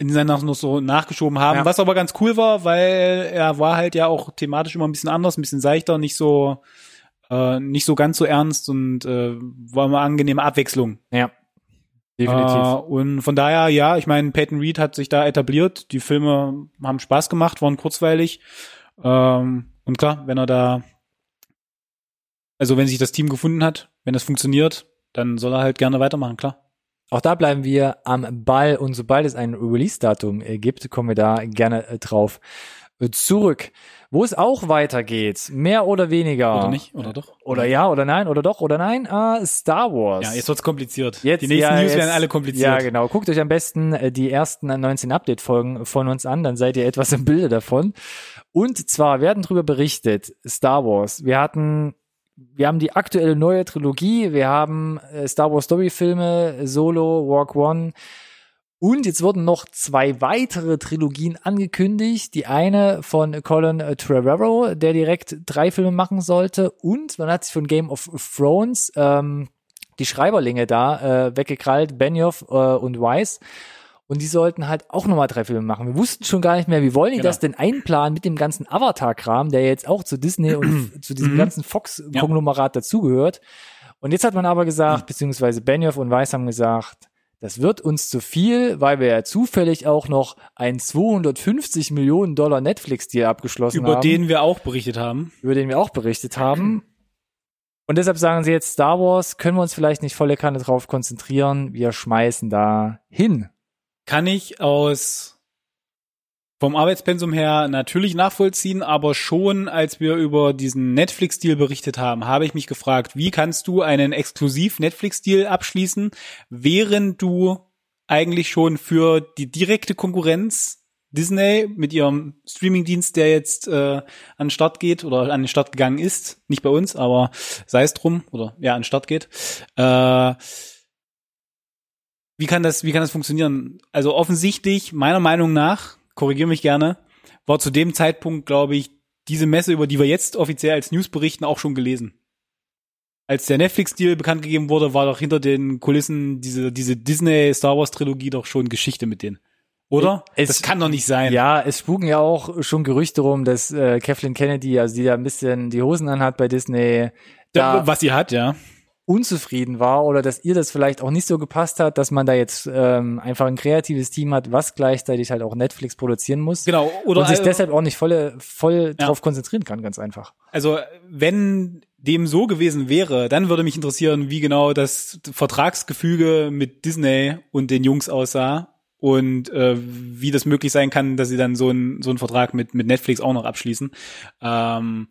In dann noch so nachgeschoben haben, Ja. was aber ganz cool war, weil er war halt ja auch thematisch immer ein bisschen anders, ein bisschen seichter, nicht so äh, nicht so ganz so ernst und äh, war immer angenehme Abwechslung. Ja. Definitiv. Äh, und von daher, ja, ich meine, Peyton Reed hat sich da etabliert. Die Filme haben Spaß gemacht, waren kurzweilig. Ähm, und klar, wenn er da, also wenn sich das Team gefunden hat, wenn es funktioniert, dann soll er halt gerne weitermachen, klar. Auch da bleiben wir am Ball und sobald es ein Release-Datum äh, gibt, kommen wir da gerne äh, drauf äh, zurück. Wo es auch weitergeht, mehr oder weniger. Oder nicht? Oder doch? Oder ja, oder nein, oder doch, oder nein, äh, Star Wars. Ja, jetzt wird's kompliziert. Jetzt, die nächsten ja, News jetzt, werden alle kompliziert. Ja, genau. Guckt euch am besten die ersten 19 Update-Folgen von uns an, dann seid ihr etwas im Bilde davon. Und zwar werden darüber berichtet, Star Wars. Wir hatten, wir haben die aktuelle neue Trilogie, wir haben äh, Star Wars Story-Filme, Solo, Walk One. Und jetzt wurden noch zwei weitere Trilogien angekündigt. Die eine von Colin Trevorrow, der direkt drei Filme machen sollte. Und man hat sich von Game of Thrones ähm, die Schreiberlinge da äh, weggekrallt, Benioff äh, und Weiss. Und die sollten halt auch nochmal drei Filme machen. Wir wussten schon gar nicht mehr, wie wollen die Genau. das denn einplanen mit dem ganzen Avatar-Kram, der jetzt auch zu Disney und zu diesem Mhm. ganzen Fox-Konglomerat dazugehört. Und jetzt hat man aber gesagt, beziehungsweise Benioff und Weiss haben gesagt, das wird uns zu viel, weil wir ja zufällig auch noch einen 250 Millionen Dollar Netflix-Deal abgeschlossen Über haben den wir auch berichtet haben. über den wir auch berichtet haben. Und deshalb sagen sie jetzt, Star Wars können wir uns vielleicht nicht volle Kanne drauf konzentrieren. Wir schmeißen da hin. Kann ich aus vom Arbeitspensum her natürlich nachvollziehen, aber schon als wir über diesen Netflix-Deal berichtet haben, habe ich mich gefragt, wie kannst du einen exklusiv Netflix-Deal abschließen, während du eigentlich schon für die direkte Konkurrenz Disney mit ihrem Streamingdienst, der jetzt äh, an den Start geht oder an den Start gegangen ist, nicht bei uns, aber sei es drum oder ja an den Start geht. Äh, wie kann das, wie kann das funktionieren? Also offensichtlich, meiner Meinung nach, korrigiere mich gerne, war zu dem Zeitpunkt, glaube ich, diese Messe, über die wir jetzt offiziell als News berichten, auch schon gelesen. Als der Netflix-Deal bekannt gegeben wurde, war doch hinter den Kulissen diese, diese Disney-Star Wars-Trilogie doch schon Geschichte mit denen. Oder? Es- das kann doch nicht sein. Ja, es spuken ja auch schon Gerüchte rum, dass äh, Kathleen Kennedy, also die da ein bisschen die Hosen anhat bei Disney, da was sie hat, ja. Unzufrieden war oder dass ihr das vielleicht auch nicht so gepasst hat, dass man da jetzt ähm, einfach ein kreatives Team hat, was gleichzeitig halt auch Netflix produzieren muss Genau. Oder und sich äh, deshalb auch nicht voll, voll Ja. drauf konzentrieren kann, ganz einfach. Also, wenn dem so gewesen wäre, dann würde mich interessieren, wie genau das Vertragsgefüge mit Disney und den Jungs aussah und äh, wie das möglich sein kann, dass sie dann so einen so einen Vertrag mit mit Netflix auch noch abschließen. Ähm,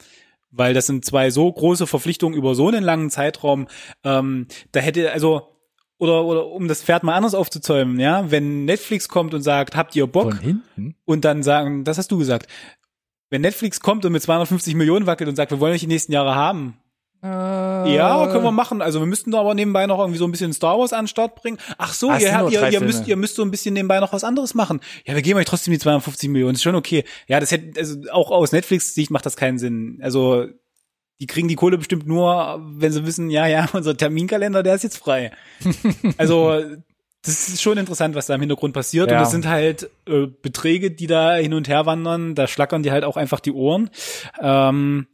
weil das sind zwei so große Verpflichtungen über so einen langen Zeitraum. Ähm, da hätte also oder oder um das Pferd mal anders aufzuzäumen, ja, wenn Netflix kommt und sagt, habt ihr Bock? Und dann sagen, das hast du gesagt. Wenn Netflix kommt und mit 250 Millionen wackelt und sagt, wir wollen euch die nächsten Jahre haben. Äh, Ja, können wir machen. Also wir müssten da aber nebenbei noch irgendwie so ein bisschen Star Wars an den Start bringen. Ach so, es ihr, habt, ihr, ihr müsst, ihr müsst so ein bisschen nebenbei noch was anderes machen. Ja, wir geben euch trotzdem die 250 Millionen. Ist schon okay. Ja, das hätte, also auch aus Netflix-Sicht macht das keinen Sinn. Also, die kriegen die Kohle bestimmt nur, wenn sie wissen, ja, ja, unser Terminkalender, der ist jetzt frei. also, das ist schon interessant, was da im Hintergrund passiert. Ja. Und es sind halt äh, Beträge, die da hin und her wandern. Da schlackern die halt auch einfach die Ohren. Ähm,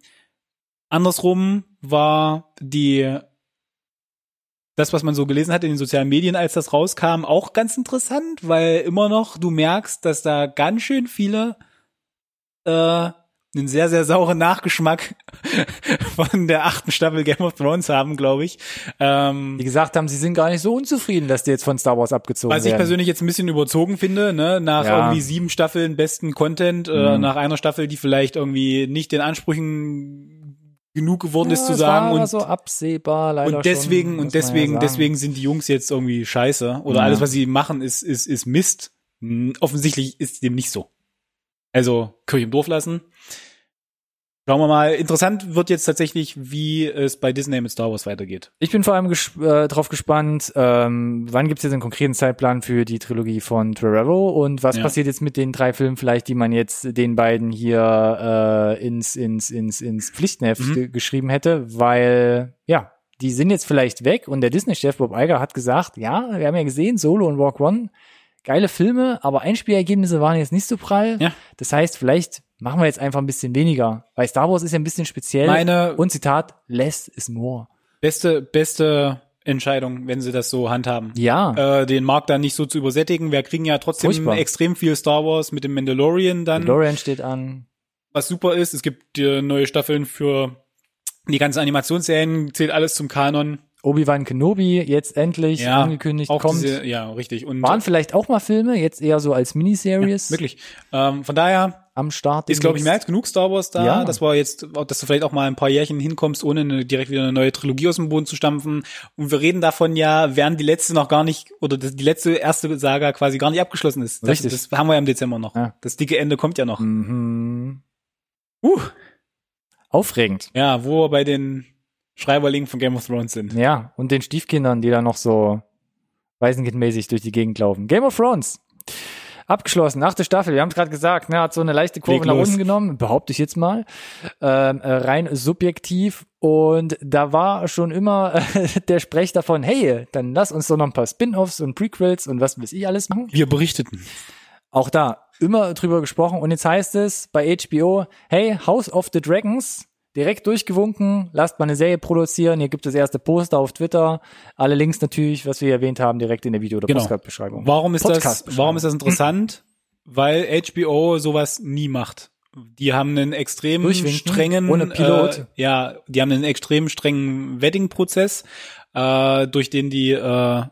andersrum war die das, was man so gelesen hat in den sozialen Medien, als das rauskam, auch ganz interessant, weil immer noch du merkst, dass da ganz schön viele äh, einen sehr, sehr sauren Nachgeschmack von der achten Staffel Game of Thrones haben, glaube ich. Ähm, Die gesagt haben, sie sind gar nicht so unzufrieden, dass die jetzt von Star Wars abgezogen was ich werden. persönlich jetzt ein bisschen überzogen finde, ne, nach Ja. irgendwie sieben Staffeln besten Content, äh, Mhm. nach einer Staffel, die vielleicht irgendwie nicht den Ansprüchen genug geworden ist Ja, zu es sagen und so absehbar leider und deswegen schon, und deswegen ja deswegen sind die Jungs jetzt irgendwie scheiße oder Ja. alles was sie machen ist ist ist Mist. Hm, Offensichtlich ist dem nicht so. Also Kirche im Dorf lassen. Schauen wir mal. Interessant wird jetzt tatsächlich, wie es bei Disney mit Star Wars weitergeht. Ich bin vor allem ges äh, drauf gespannt, ähm, wann gibt es jetzt einen konkreten Zeitplan für die Trilogie von Trevorrow und was Ja. passiert jetzt mit den drei Filmen vielleicht, die man jetzt den beiden hier äh, ins, ins, ins, ins Pflichtenheft Mhm. ge- geschrieben hätte, weil, ja, die sind jetzt vielleicht weg und der Disney-Chef Bob Iger hat gesagt, ja, wir haben ja gesehen, Solo und Walk One, geile Filme, aber Einspielergebnisse waren jetzt nicht so prall. Ja. Das heißt, vielleicht machen wir jetzt einfach ein bisschen weniger, weil Star Wars ist ja ein bisschen speziell. Meine und Zitat, less is more. beste beste Entscheidung, wenn sie das so handhaben. Ja. Äh, den Markt dann nicht so zu übersättigen. Wir kriegen ja trotzdem Furchtbar. extrem viel Star Wars mit dem Mandalorian dann. Mandalorian steht an. was super ist. Es gibt äh, neue Staffeln für die ganzen Animationsserien, zählt alles zum Kanon. Obi-Wan Kenobi, jetzt endlich Ja, angekündigt, Auch kommt. diese, ja, richtig. Und Waren vielleicht auch mal Filme, jetzt eher so als Miniseries wirklich. Ähm, von daher am Start. ist, glaube ich, mehr als genug Star Wars da, Ja. dass wir jetzt, dass du vielleicht auch mal ein paar Jährchen hinkommst, ohne eine, direkt wieder eine neue Trilogie aus dem Boden zu stampfen. Und wir reden davon ja, während die letzte noch gar nicht, oder das, die letzte erste Saga quasi gar nicht abgeschlossen ist. Das, Richtig. das haben wir ja im Dezember noch. Ja. Das dicke Ende kommt ja noch. Mhm. Uh, Aufregend. ja, wo wir bei den Schreiberlingen von Game of Thrones sind. Ja, und den Stiefkindern, die da noch so Waisenkindmäßig durch die Gegend laufen. Game of Thrones. Abgeschlossen, achte Staffel. Wir haben es gerade gesagt, ne, hat so eine leichte Kurve nach los. unten genommen, behaupte ich jetzt mal. Ähm, äh, rein subjektiv. Und da war schon immer äh, der Sprech davon, hey, dann lass uns doch noch ein paar Spin-offs und Prequels und was weiß ich alles machen. Wir berichteten. Auch da immer drüber gesprochen. Und jetzt heißt es bei HBO, hey, House of the Dragons, direkt durchgewunken, lasst mal eine Serie produzieren. Hier gibt es erste Poster auf Twitter. Alle Links natürlich, was wir erwähnt haben, direkt in der Video- oder Genau. Podcast-Beschreibung. Warum ist das, Podcast-Beschreibung. warum ist das interessant? Weil HBO sowas nie macht. Die haben einen extrem strengen, ohne Pilot. Äh, ja, die haben einen extrem strengen Wedding-Prozess, äh, durch den die äh,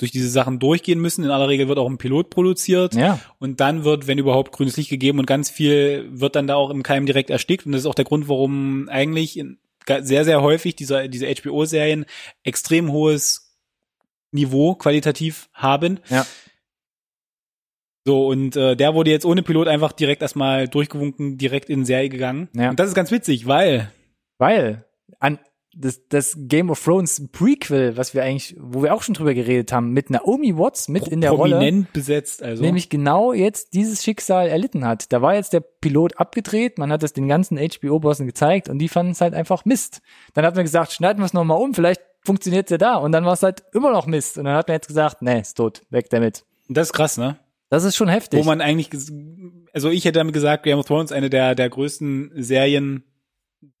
durch diese Sachen durchgehen müssen. In aller Regel wird auch ein Pilot produziert. Ja, Und dann wird, wenn überhaupt, grünes Licht gegeben und ganz viel wird dann da auch im Keim direkt erstickt. Und das ist auch der Grund, warum eigentlich in, sehr, sehr häufig diese, diese HBO-Serien extrem hohes Niveau qualitativ haben. ja. So, und äh, der wurde jetzt ohne Pilot einfach direkt erstmal durchgewunken, direkt in Serie gegangen. Ja. Und das ist ganz witzig, weil Weil an das, das Game of Thrones Prequel, was wir eigentlich, wo wir auch schon drüber geredet haben, mit Naomi Watts mit in der Rolle. prominent besetzt. Also nämlich genau jetzt dieses Schicksal erlitten hat. Da war jetzt der Pilot abgedreht, man hat es den ganzen HBO-Bossen gezeigt und die fanden es halt einfach Mist. Dann hat man gesagt, schneiden wir es nochmal um, vielleicht funktioniert ja da. Und dann war es halt immer noch Mist. Und dann hat man jetzt gesagt, nee, ist tot, weg damit. das ist krass, ne? Das ist schon heftig. Wo man eigentlich, also ich hätte damit gesagt, Game of Thrones eine der, der größten Serien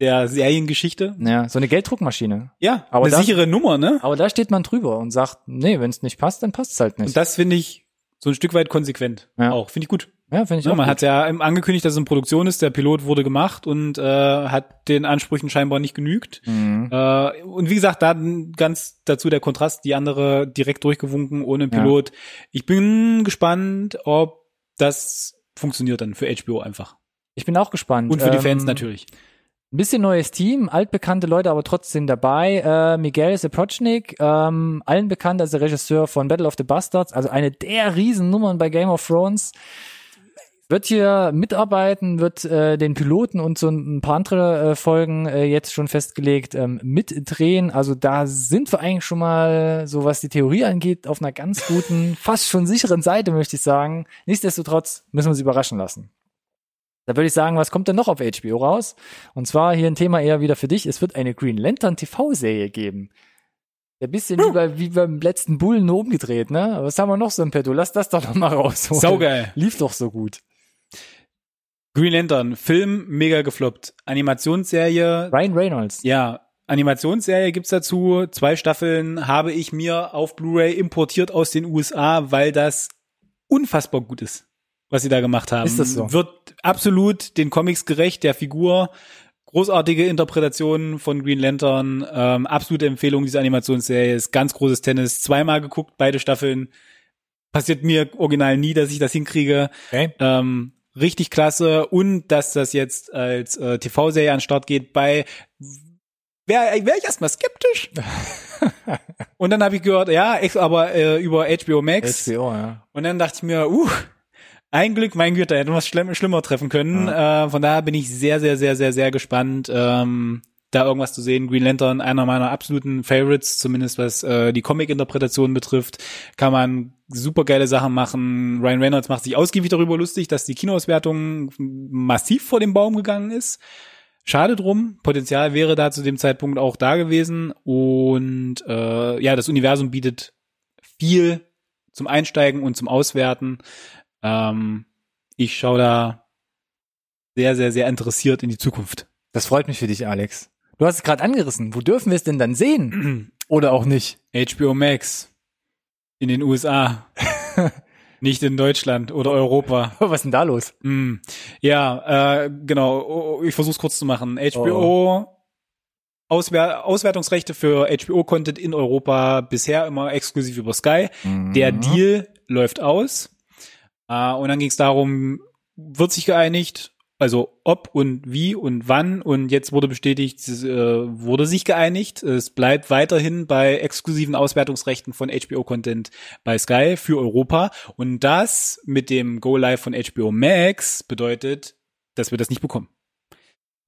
der Seriengeschichte. Ja, so eine Gelddruckmaschine. Ja, Aber eine das- sichere Nummer, ne? Aber da steht man drüber und sagt, nee, wenn es nicht passt, dann passt es halt Und nicht. das finde ich so ein Stück weit konsequent Ja. auch. Finde ich gut. Ja, finde ich Ja, auch man gut. hat ja angekündigt, dass es in Produktion ist. Der Pilot wurde gemacht und äh, hat den Ansprüchen scheinbar nicht genügt. Mhm. Äh, und wie gesagt, da ganz dazu der Kontrast, die andere direkt durchgewunken ohne Ja. Pilot. Ich bin gespannt, ob das funktioniert dann für HBO einfach. Ich bin auch gespannt. Und für die Fans Ähm, natürlich. Ein bisschen neues Team, altbekannte Leute, aber trotzdem dabei. Äh, Miguel Sapochnik, ähm, allen bekannt als der Regisseur von Battle of the Bastards, also eine der Riesennummern bei Game of Thrones. Wird hier mitarbeiten, wird äh, den Piloten und so ein paar andere äh, Folgen äh, jetzt schon festgelegt ähm, mitdrehen. Also da sind wir eigentlich schon mal, so was die Theorie angeht, auf einer ganz guten, fast schon sicheren Seite, möchte ich sagen. Nichtsdestotrotz müssen wir uns überraschen lassen. Da würde ich sagen, was kommt denn noch auf HBO raus? Und zwar hier ein Thema eher wieder für dich. Es wird eine Green Lantern TV-Serie geben. Ein bisschen wie, bei, wie beim letzten Bullen nur umgedreht, ne? Was haben wir noch so im Petto? Lass das doch noch mal rausholen. Saugeil. Lief doch so gut. Green Lantern, Film, mega gefloppt. Animationsserie, Ryan Reynolds. ja, Animationsserie gibt's dazu. Zwei Staffeln habe ich mir auf Blu-ray importiert aus den USA, weil das unfassbar gut ist, was sie da gemacht haben. Ist das so? Wird absolut den Comics gerecht, der Figur. Großartige Interpretationen von Green Lantern. Ähm, absolute Empfehlung dieser Animationsserie. Ist ganz großes Tennis. Zweimal geguckt, beide Staffeln. Passiert mir original nie, dass ich das hinkriege. Okay. Ähm, richtig klasse und dass das jetzt als äh, TV-Serie an den Start geht bei wäre wär ich erstmal skeptisch. und dann habe ich gehört, ja, aber äh, über HBO Max. HBO, ja. Und dann dachte ich mir, uh, ein Glück, mein Güte, hätte was schlimm, schlimmer treffen können. Äh, von daher bin ich sehr, sehr, sehr, sehr, sehr gespannt, ähm, da irgendwas zu sehen. Green Lantern, einer meiner absoluten Favorites, zumindest was äh, die Comic-Interpretation betrifft, kann man super geile Sachen machen. Ryan Reynolds macht sich ausgiebig darüber lustig, dass die Kinoauswertung massiv vor dem Baum gegangen ist. Schade drum, Potenzial wäre da zu dem Zeitpunkt auch da gewesen und äh, ja, das Universum bietet viel zum Einsteigen und zum Auswerten. Ähm, ich schaue da sehr, sehr, sehr interessiert in die Zukunft. Das freut mich für dich, Alex. Du hast es gerade angerissen. Wo dürfen wir es denn dann sehen? Oder auch nicht? HBO Max in den USA, nicht in Deutschland oder Europa. Was ist denn da los? Mm. Ja, äh, genau. Oh, oh, Ich versuche es kurz zu machen. HBO Auswer Auswertungsrechte für HBO-Content in Europa bisher immer exklusiv über Sky. Der Mhm. Deal läuft aus. Äh, und dann ging es darum, wird sich geeinigt, also ob und wie und wann. Und jetzt wurde bestätigt, es, äh, wurde sich geeinigt. Es bleibt weiterhin bei exklusiven Auswertungsrechten von HBO-Content bei Sky für Europa. Und das mit dem Go Live von HBO Max bedeutet, dass wir das nicht bekommen.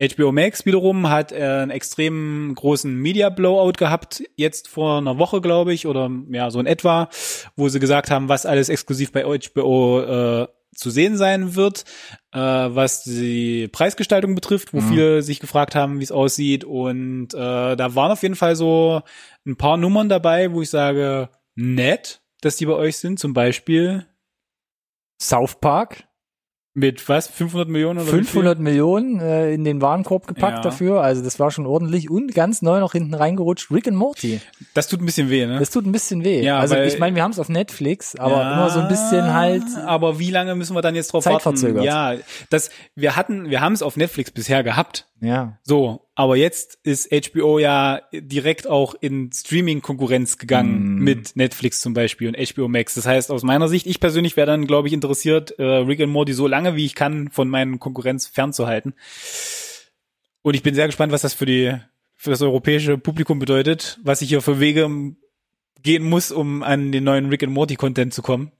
HBO Max wiederum hat äh, einen extrem großen Media Blowout gehabt, jetzt vor einer Woche, glaube ich, oder ja, so in etwa, wo sie gesagt haben, was alles exklusiv bei HBO äh, zu sehen sein wird, äh, was die Preisgestaltung betrifft, wo Mhm. viele sich gefragt haben, wie es aussieht. Und äh, da waren auf jeden Fall so ein paar Nummern dabei, wo ich sage, nett, dass die bei euch sind. Zum Beispiel South Park. Mit was? 500 Millionen oder wie viel? 500 Millionen äh, in den Warenkorb gepackt Ja. dafür. Also das war schon ordentlich und ganz neu noch hinten reingerutscht. Rick and Morty. Das tut ein bisschen weh, ne? Das tut ein bisschen weh. Ja, also ich meine, wir haben es auf Netflix, aber Ja, immer so ein bisschen halt. Aber wie lange müssen wir dann jetzt drauf warten? Zeitverzögert. Ja, das wir hatten, wir haben es auf Netflix bisher gehabt. Ja. So, aber jetzt ist HBO ja direkt auch in Streaming-Konkurrenz gegangen Mm. mit Netflix zum Beispiel und HBO Max. Das heißt, aus meiner Sicht, ich persönlich wäre dann, glaube ich, interessiert, äh, Rick and Morty so lange wie ich kann von meinen Konkurrenz fernzuhalten. Und ich bin sehr gespannt, was das für die für das europäische Publikum bedeutet, was ich hier für Wege gehen muss, um an den neuen Rick and Morty Content zu kommen.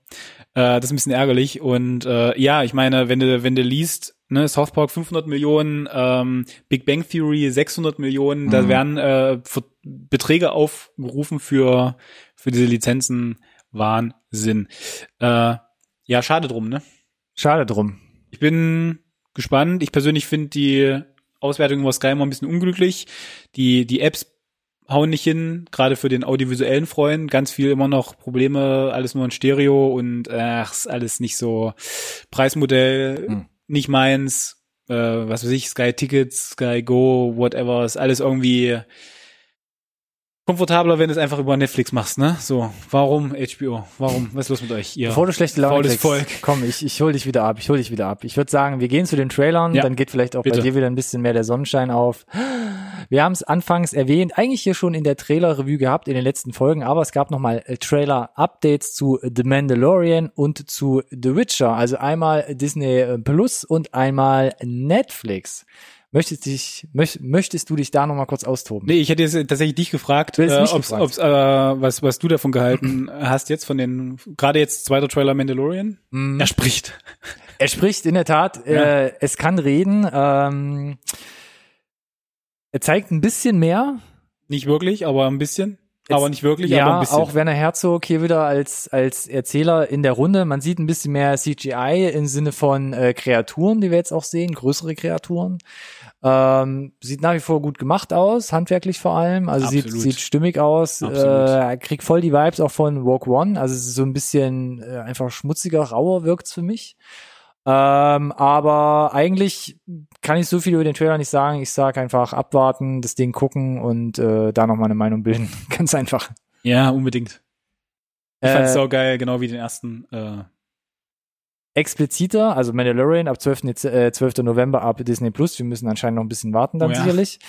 Äh, das ist ein bisschen ärgerlich. Und äh, ja, ich meine, wenn du wenn du liest, ne, South Park 500 Millionen, ähm, Big Bang Theory 600 Millionen, da Mhm. werden äh, Beträge aufgerufen für für diese Lizenzen. Wahnsinn. Äh, ja, schade drum, ne? Schade drum. Ich bin gespannt. Ich persönlich finde die Auswertung über Sky immer ein bisschen unglücklich. Die, die Apps hauen nicht hin, gerade für den audiovisuellen Freund. Ganz viel immer noch Probleme, alles nur in Stereo und ach, ist alles nicht so Preismodell, Hm. nicht meins. Äh, was weiß ich, Sky Tickets, Sky Go, whatever, ist alles irgendwie komfortabler, wenn du es einfach über Netflix machst, ne? So, warum HBO? Warum? Was ist los mit euch? Ihr Bevor du schlechte Laune kriegst, Volk. komm, ich, ich hol dich wieder ab, ich hol dich wieder ab. Ich würde sagen, wir gehen zu den Trailern, Ja, dann geht vielleicht auch bei bitte. dir wieder ein bisschen mehr der Sonnenschein auf. Wir haben es anfangs erwähnt, eigentlich hier schon in der Trailer-Review gehabt in den letzten Folgen, aber es gab nochmal äh, Trailer-Updates zu The Mandalorian und zu The Witcher, also einmal Disney äh, Plus und einmal Netflix. Möchtest, dich, möcht, möchtest du dich da nochmal kurz austoben? Nee, ich hätte jetzt tatsächlich dich gefragt, äh, ob's, gefragt. ob's, äh, was, was du davon gehalten hast jetzt von den, gerade jetzt zweiter Trailer Mandalorian. Mhm. Er spricht. Er spricht in der Tat, Ja. äh, es kann reden. Ähm, er zeigt ein bisschen mehr. Nicht wirklich, aber ein bisschen. Jetzt- aber nicht wirklich, ja, aber ein bisschen. auch Werner Herzog hier wieder als, als Erzähler in der Runde. Man sieht ein bisschen mehr CGI im Sinne von äh, Kreaturen, die wir jetzt auch sehen, größere Kreaturen. Ähm, sieht nach wie vor gut gemacht aus, handwerklich vor allem. Also sieht, Absolut. sieht stimmig aus. Äh, Absolut. kriegt voll die Vibes auch von Walk One. Also es ist so ein bisschen äh, einfach schmutziger, rauer wirkt's für mich. Ähm, aber eigentlich kann ich so viel über den Trailer nicht sagen. Ich sag einfach abwarten, das Ding gucken und äh, da noch mal eine Meinung bilden. Ganz einfach. ja, unbedingt. Ich fand's Äh, sau geil, genau wie den ersten. Äh, expliziter, also Mandalorian ab 12. Dez- Äh, 12. November ab Disney Plus. Wir müssen anscheinend noch ein bisschen warten dann Oh ja. sicherlich.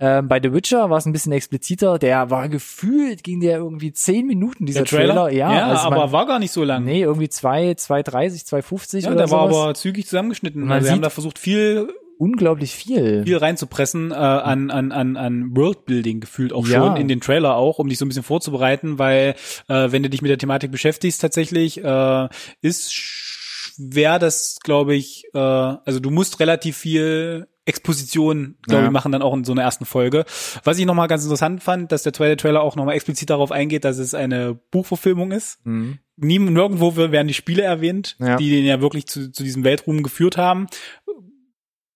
Ähm, bei The Witcher war es ein bisschen expliziter. Der war gefühlt, ging der irgendwie 10 Minuten, dieser der Trailer, Ja, ja also aber man, war gar nicht so lang. nee, irgendwie 2, 2,30, 2,50 ja, oder der war sowas. aber zügig zusammengeschnitten. Man Also sie haben da versucht, viel, Unglaublich viel. viel reinzupressen äh, an, an, an, an Worldbuilding gefühlt auch Ja. schon in den Trailer auch, um dich so ein bisschen vorzubereiten, weil äh, wenn du dich mit der Thematik beschäftigst tatsächlich, äh, ist schwer das, glaube ich, äh, also du musst relativ viel Exposition, glaube Ja. ich, machen dann auch in so einer ersten Folge. Was ich nochmal ganz interessant fand, dass der zweite Trailer auch nochmal explizit darauf eingeht, dass es eine Buchverfilmung ist. Mhm. Nie, nirgendwo werden die Spiele erwähnt, Ja. die den ja wirklich zu, zu diesem Weltruhm geführt haben,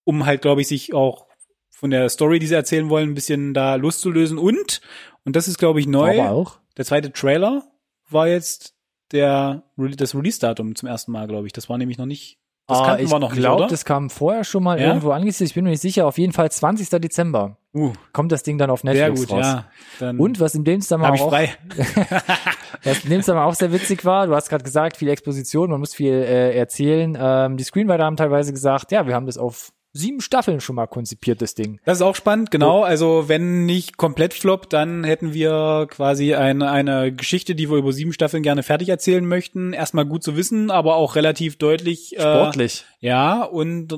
um halt, glaube ich, sich auch von der Story, die sie erzählen wollen, ein bisschen da loszulösen. Und, und das ist, glaube ich, neu, Aber auch. der zweite Trailer war jetzt der, das Release-Datum zum ersten Mal, glaube ich. Das war nämlich noch nicht, das Ah, kannten ich wir noch glaub, nicht, oder? das kam vorher schon mal Ja? irgendwo angesiedelt. Ich bin mir nicht sicher. Auf jeden Fall 20. Dezember uh, kommt das Ding dann auf sehr Netflix gut, raus. ja. Dann Und was in dem Zusammenhang auch, was in dem Zusammenhang auch sehr witzig war, du hast gerade gesagt, viel Exposition, man muss viel äh, erzählen. Ähm, die Screenwriter haben teilweise gesagt, ja, wir haben das auf sieben Staffeln schon mal konzipiert, das Ding. Das ist auch spannend, genau. Also wenn nicht komplett floppt, dann hätten wir quasi eine, eine Geschichte, die wir über sieben Staffeln gerne fertig erzählen möchten. Erstmal gut zu wissen, aber auch relativ deutlich. Äh, Sportlich. ja, und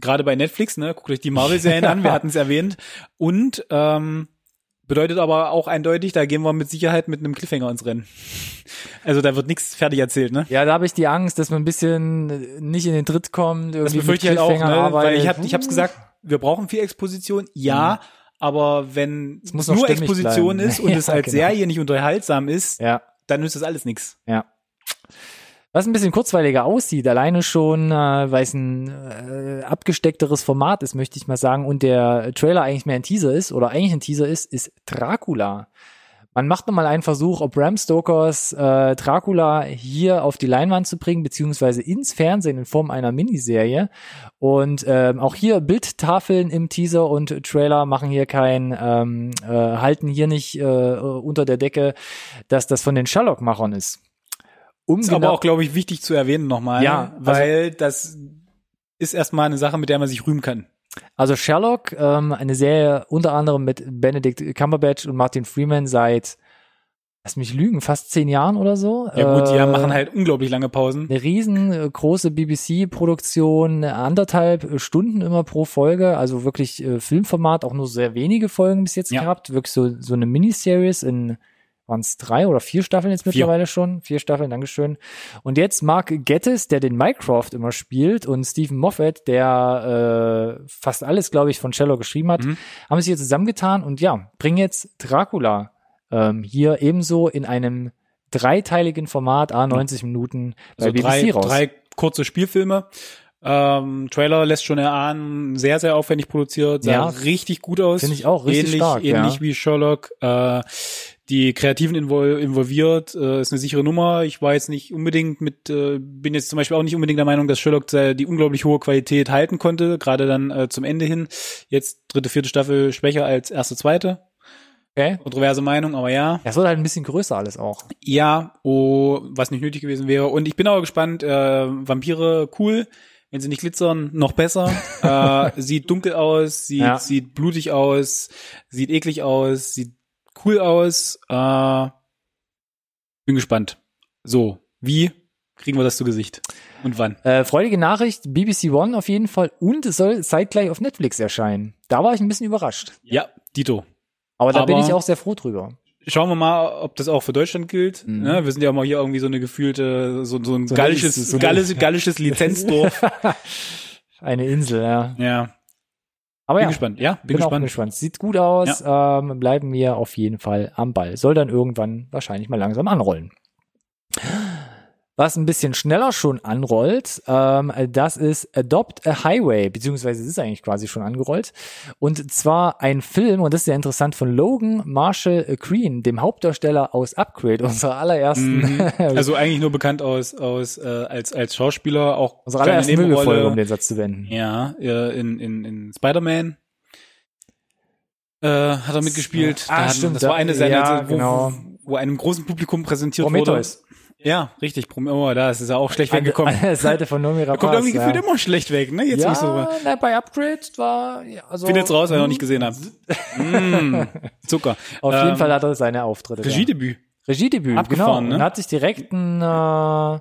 gerade bei Netflix, ne, guckt euch die Marvel-Serien an, wir hatten es erwähnt. Und ähm, bedeutet aber auch eindeutig, da gehen wir mit Sicherheit mit einem Cliffhanger ins Rennen. Also da wird nichts fertig erzählt, ne? Ja, da habe ich die Angst, dass man ein bisschen nicht in den Tritt kommt. Das irgendwie befürchte ich halt auch, ne? arbeitet. weil ich hab, ich hab's gesagt, wir brauchen viel Exposition, ja, aber wenn es nur Exposition bleiben. ist und es Ja, als genau. Serie nicht unterhaltsam ist, Ja, dann nützt das alles nichts. ja. Was ein bisschen kurzweiliger aussieht, alleine schon, äh, weil es ein äh, abgesteckteres Format ist, möchte ich mal sagen, und der Trailer eigentlich mehr ein Teaser ist, oder eigentlich ein Teaser ist, ist Dracula. Man macht nochmal einen Versuch, ob Bram Stokers äh, Dracula hier auf die Leinwand zu bringen, beziehungsweise ins Fernsehen in Form einer Miniserie. Und ähm, auch hier Bildtafeln im Teaser und Trailer machen hier kein, ähm, äh, halten hier nicht äh, unter der Decke, dass das von den Sherlock-Machern ist. Um Ist genau- aber auch, glaube ich, wichtig zu erwähnen nochmal, Ja, also- weil das ist erstmal eine Sache, mit der man sich rühmen kann. Also Sherlock, ähm, eine Serie unter anderem mit Benedict Cumberbatch und Martin Freeman seit, lass mich lügen, fast zehn Jahren oder so. Ja gut, die Äh, machen halt unglaublich lange Pausen. eine riesengroße BBC-Produktion, anderthalb Stunden immer pro Folge, also wirklich äh, Filmformat, auch nur sehr wenige Folgen bis jetzt Ja. gehabt, wirklich so, so eine Miniseries in waren es drei oder vier Staffeln jetzt Vier. mittlerweile schon? Vier Staffeln, Dankeschön. Und jetzt Mark Gettis, der den Mycroft immer spielt, und Stephen Moffat, der äh, fast alles, glaube ich, von Sherlock geschrieben hat, Mhm. haben sich hier zusammengetan und ja, bringen jetzt Dracula ähm, hier ebenso in einem dreiteiligen Format, a 90 Minuten bei Also BBC drei, raus. drei kurze Spielfilme. Ähm, Trailer lässt schon erahnen, sehr, sehr aufwendig produziert, sah Ja. richtig gut aus. Finde ich auch richtig ähnlich, stark, Ähnlich ja. wie Sherlock. Äh, die Kreativen invol involviert, äh, ist eine sichere Nummer. Ich war jetzt nicht unbedingt mit, äh, bin jetzt zum Beispiel auch nicht unbedingt der Meinung, dass Sherlock die unglaublich hohe Qualität halten konnte, gerade dann äh, zum Ende hin. Jetzt dritte, vierte Staffel schwächer als erste, zweite. Okay. Kontroverse Meinung, aber ja. Ja, es wird halt ein bisschen größer alles auch. Ja, oh, was nicht nötig gewesen wäre. Und ich bin aber gespannt, äh, Vampire, cool. Wenn sie nicht glitzern, noch besser. äh, sieht dunkel aus, sieht, Ja. sieht blutig aus, sieht eklig aus, sieht cool aus. Äh, bin gespannt. So, wie kriegen wir das zu Gesicht? Und wann? Äh, freudige Nachricht, BBC One auf jeden Fall und es soll zeitgleich auf Netflix erscheinen. Da war ich ein bisschen überrascht. Ja, Dito. Aber da bin Aber- ich auch sehr froh drüber. Schauen wir mal, ob das auch für Deutschland gilt. Mhm. Ne? Wir sind ja mal hier irgendwie so eine gefühlte, so, so ein So gallisches, so gallisches, gallisches Lizenzdorf. Eine Insel, ja. ja, Aber bin ja, gespannt. Ja, bin, bin auch gespannt. gespannt. Sieht gut aus. Ähm, bleiben wir auf jeden Fall am Ball. Soll dann irgendwann wahrscheinlich mal langsam anrollen. Was ein bisschen schneller schon anrollt, ähm, das ist Adopt a Highway, beziehungsweise es ist eigentlich quasi schon angerollt. Und zwar ein Film, und das ist sehr interessant, von Logan Marshall Green, dem Hauptdarsteller aus Upgrade, unserer allerersten, Mhm. Also eigentlich nur bekannt aus, aus äh, als, als Schauspieler, auch allerersten Möbelfolge, Nebenrolle. um den Satz zu wenden. Ja, in, in, in Spider-Man äh, hat er mitgespielt. Ah, Da stimmt, Das war eine seiner, ja, wo, genau. wo, wo einem großen Publikum präsentiert Prometheus. wurde. Ja, richtig. Prom oh, da ist er auch schlecht An, weggekommen. an der Seite von Nomi Er kommt irgendwie gefühlt immer schlecht weg, ne? Jetzt ja, nicht so. na, bei Upgrade war, ja, also. Findet's raus, wenn ihr noch nicht gesehen habt. mm, Zucker. Auf Ähm, jeden Fall hat er seine Auftritte. Regiedebüt. Regiedebüt, Abgefahren, genau. ne? Und hat sich direkt ein äh,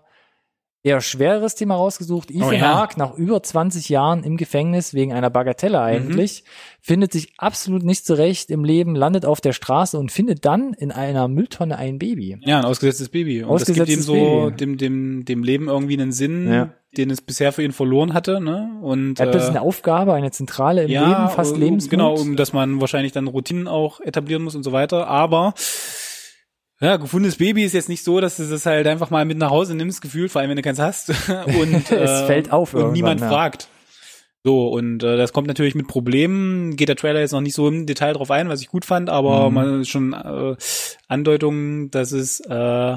eher schweres Thema rausgesucht. Ethan Oh ja. Hawke, nach über 20 Jahren im Gefängnis, wegen einer Bagatelle eigentlich, Mhm. findet sich absolut nicht zurecht im Leben, landet auf der Straße und findet dann in einer Mülltonne ein Baby. Ja, ein ausgesetztes Baby. Und das gibt ihm Ausgesetztes so dem, dem, dem Leben irgendwie einen Sinn, Ja. den es bisher für ihn verloren hatte, ne? Und Er hat plötzlich äh, eine Aufgabe, eine zentrale im ja, Leben, fast Lebensmut. Genau, um dass man wahrscheinlich dann Routinen auch etablieren muss und so weiter. Aber ja, gefundenes Baby ist jetzt nicht so, dass du das halt einfach mal mit nach Hause nimmst, gefühlt, vor allem wenn du keins hast. und Es fällt auf und niemand ja. fragt. So, und äh, das kommt natürlich mit Problemen, geht der Trailer jetzt noch nicht so im Detail drauf ein, was ich gut fand, aber Mhm. man schon äh, Andeutungen, dass es äh,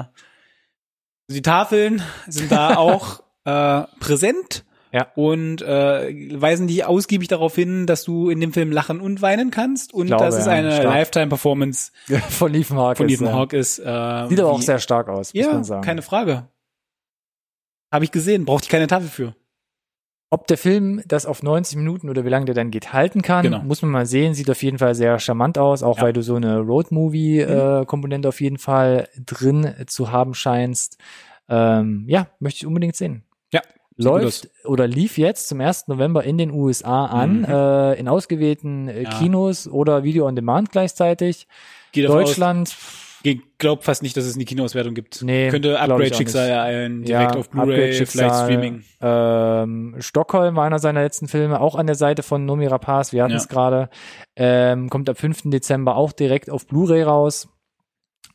die Tafeln sind da auch äh, präsent Ja. und äh, weisen dich ausgiebig darauf hin, dass du in dem Film lachen und weinen kannst und glaube, dass es ja, eine stark. Lifetime-Performance von Ethan Hawke. von ist, Ethan ja. Hawke ist. Äh, Sieht aber auch sehr stark aus, muss ja, man sagen. keine Frage. Habe ich gesehen, brauchte ich keine Tafel für. Ob der Film das auf 90 Minuten oder wie lange der dann geht halten kann, Genau. muss man mal sehen. Sieht auf jeden Fall sehr charmant aus, auch Ja. Mhm. weil du so eine Road-Movie-Komponente auf jeden Fall drin zu haben scheinst. Ähm, ja, möchte ich unbedingt sehen. Läuft oder lief jetzt zum 1. November in den USA an, Mhm. äh, in ausgewählten äh, Ja. Kinos oder Video on Demand gleichzeitig. Geht Deutschland, Aus, ich glaub fast nicht, dass es eine Kinoauswertung gibt. Nee, Könnte Upgrade-Schicksal nicht. ereilen, direkt ja, auf Blu-ray, vielleicht Streaming. Ähm, Stockholm war einer seiner letzten Filme, auch an der Seite von Nomi Rapaz, wir hatten Ja. es gerade. Ähm, kommt am 5. Dezember auch direkt auf Blu-ray raus.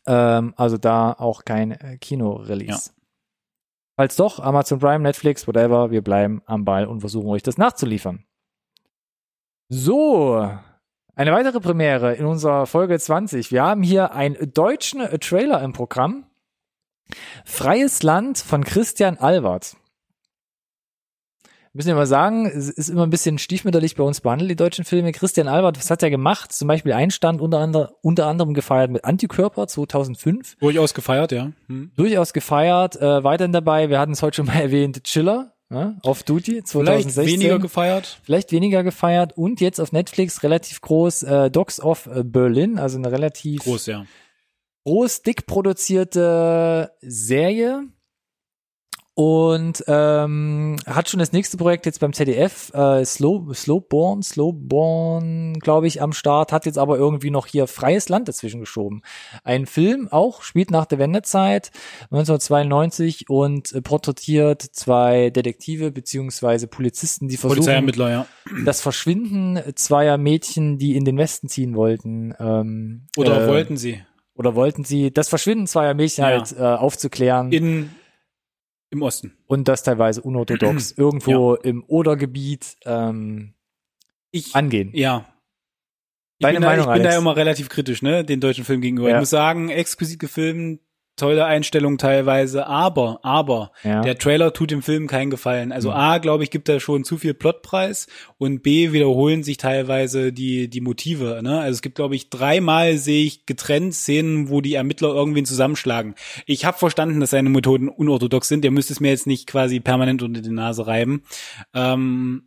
Ähm, also da auch kein äh, Kino-Release. Ja. Falls doch, Amazon Prime, Netflix, whatever, wir bleiben am Ball und versuchen euch das nachzuliefern. So, eine weitere Premiere in unserer Folge 20. Wir haben hier einen deutschen Trailer im Programm. Freies Land von Christian Albert. Müssen wir mal sagen, es ist immer ein bisschen stiefmütterlich bei uns behandelt, die deutschen Filme. Christian Albert, was hat er gemacht? Zum Beispiel Einstand unter, ander, unter anderem gefeiert mit Antikörper 2005. Durchaus gefeiert, ja. Hm. Durchaus gefeiert. Äh, weiterhin dabei, wir hatten es heute schon mal erwähnt, Chiller, ja, Off Duty 2016. Vielleicht weniger gefeiert. vielleicht weniger gefeiert und jetzt auf Netflix relativ groß äh, Dogs of äh, Berlin, also eine relativ Groß, ja. groß, dick produzierte Serie und ähm, hat schon das nächste Projekt jetzt beim ZDF, äh, Slow, Slowborn, Slowborn, glaube ich, am Start, hat jetzt aber irgendwie noch hier freies Land dazwischen geschoben. Ein Film auch, spielt nach der Wendezeit 1992 und äh, porträtiert zwei Detektive beziehungsweise Polizisten, die versuchen, ja. das Verschwinden zweier Mädchen, die in den Westen ziehen wollten. Ähm, Oder äh, wollten sie? oder wollten sie das Verschwinden zweier Mädchen Ja. halt äh, aufzuklären. In Im Osten. Und das teilweise unorthodox irgendwo im Odergebiet ähm, Ich, angehen. ja. Ich Deine bin, da, Meinung, ich bin da immer relativ kritisch, ne, den deutschen Film gegenüber. Ja. Ich muss sagen, exquisit gefilmt, tolle Einstellung teilweise, aber, aber, Ja. der Trailer tut dem Film keinen Gefallen. Also Mhm. A, glaube ich, gibt er schon zu viel Plotpreis und B, wiederholen sich teilweise die, die Motive, ne. Also es gibt, glaube ich, dreimal sehe ich getrennt Szenen, wo die Ermittler irgendwen zusammenschlagen. Ich habe verstanden, dass seine Methoden unorthodox sind. Ihr müsst es mir jetzt nicht quasi permanent unter die Nase reiben. Ähm,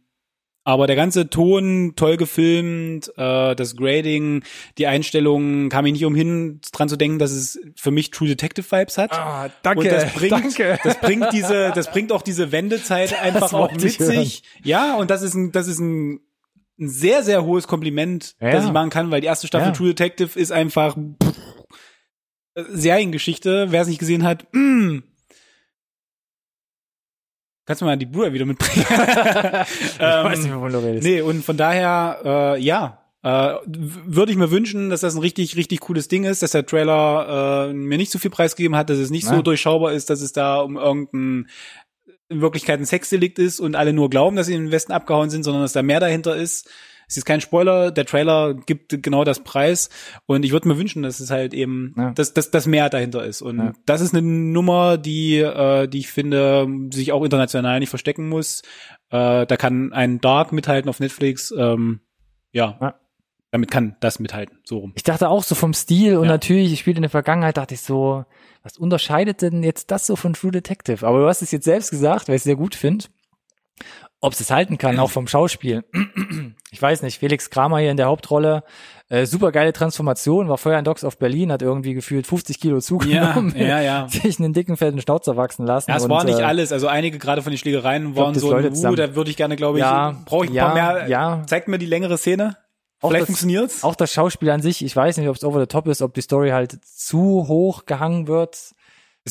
aber der ganze Ton toll gefilmt, äh, das Grading, die Einstellungen, kam ich nicht umhin, dran zu denken, dass es für mich True Detective Vibes hat. Ah, danke, Und das bringt, danke. das bringt diese, das bringt auch diese Wendezeit einfach auch mit sich. Ja, und das ist ein, das ist ein, ein sehr, sehr hohes Kompliment, Ja. das ich machen kann, weil die erste Staffel Ja. True Detective ist einfach pff, Seriengeschichte. Wer es nicht gesehen hat, mm. Kannst du mal die Bruder wieder mitbringen? ich weiß nicht, ähm, wovon du redest. nee, und von daher, äh, ja, äh, würde ich mir wünschen, dass das ein richtig, richtig cooles Ding ist, dass der Trailer äh, mir nicht so viel preisgegeben hat, dass es nicht Ja. so durchschaubar ist, dass es da um irgendein in Wirklichkeit ein Sexdelikt ist und alle nur glauben, dass sie in den Westen abgehauen sind, sondern dass da mehr dahinter ist. Es ist kein Spoiler, der Trailer gibt genau das Preis und ich würde mir wünschen, dass es halt eben, Ja. dass, dass das mehr dahinter ist. Und Ja. das ist eine Nummer, die, äh, die ich finde, sich auch international nicht verstecken muss. Äh, da kann ein Dark mithalten auf Netflix. Ähm, ja. Ja. damit kann das mithalten, so rum. Ich dachte auch so vom Stil und Ja. natürlich, ich spielte in der Vergangenheit, dachte ich so, was unterscheidet denn jetzt das so von True Detective? Aber du hast es jetzt selbst gesagt, weil ich es sehr gut finde. Ob es es halten kann, auch vom Schauspiel. Ich weiß nicht, Felix Kramer hier in der Hauptrolle, äh, super geile Transformation, war vorher in Docs of Berlin, hat irgendwie gefühlt 50 Kilo zugenommen, ja, ja. sich einen dicken, fetten Schnauzer wachsen lassen. Ja, es und, war nicht äh, alles. Also einige gerade von den Schlägereien waren das so, Leute uh, zusammen- da würde ich gerne, glaube ich, Ja, brauche ich ein ja, paar mehr. ja. Zeigt mir die längere Szene. Auch Vielleicht das- funktioniert's. Auch das Schauspiel an sich, ich weiß nicht, ob es over the top ist, ob die Story halt zu hoch gehangen wird.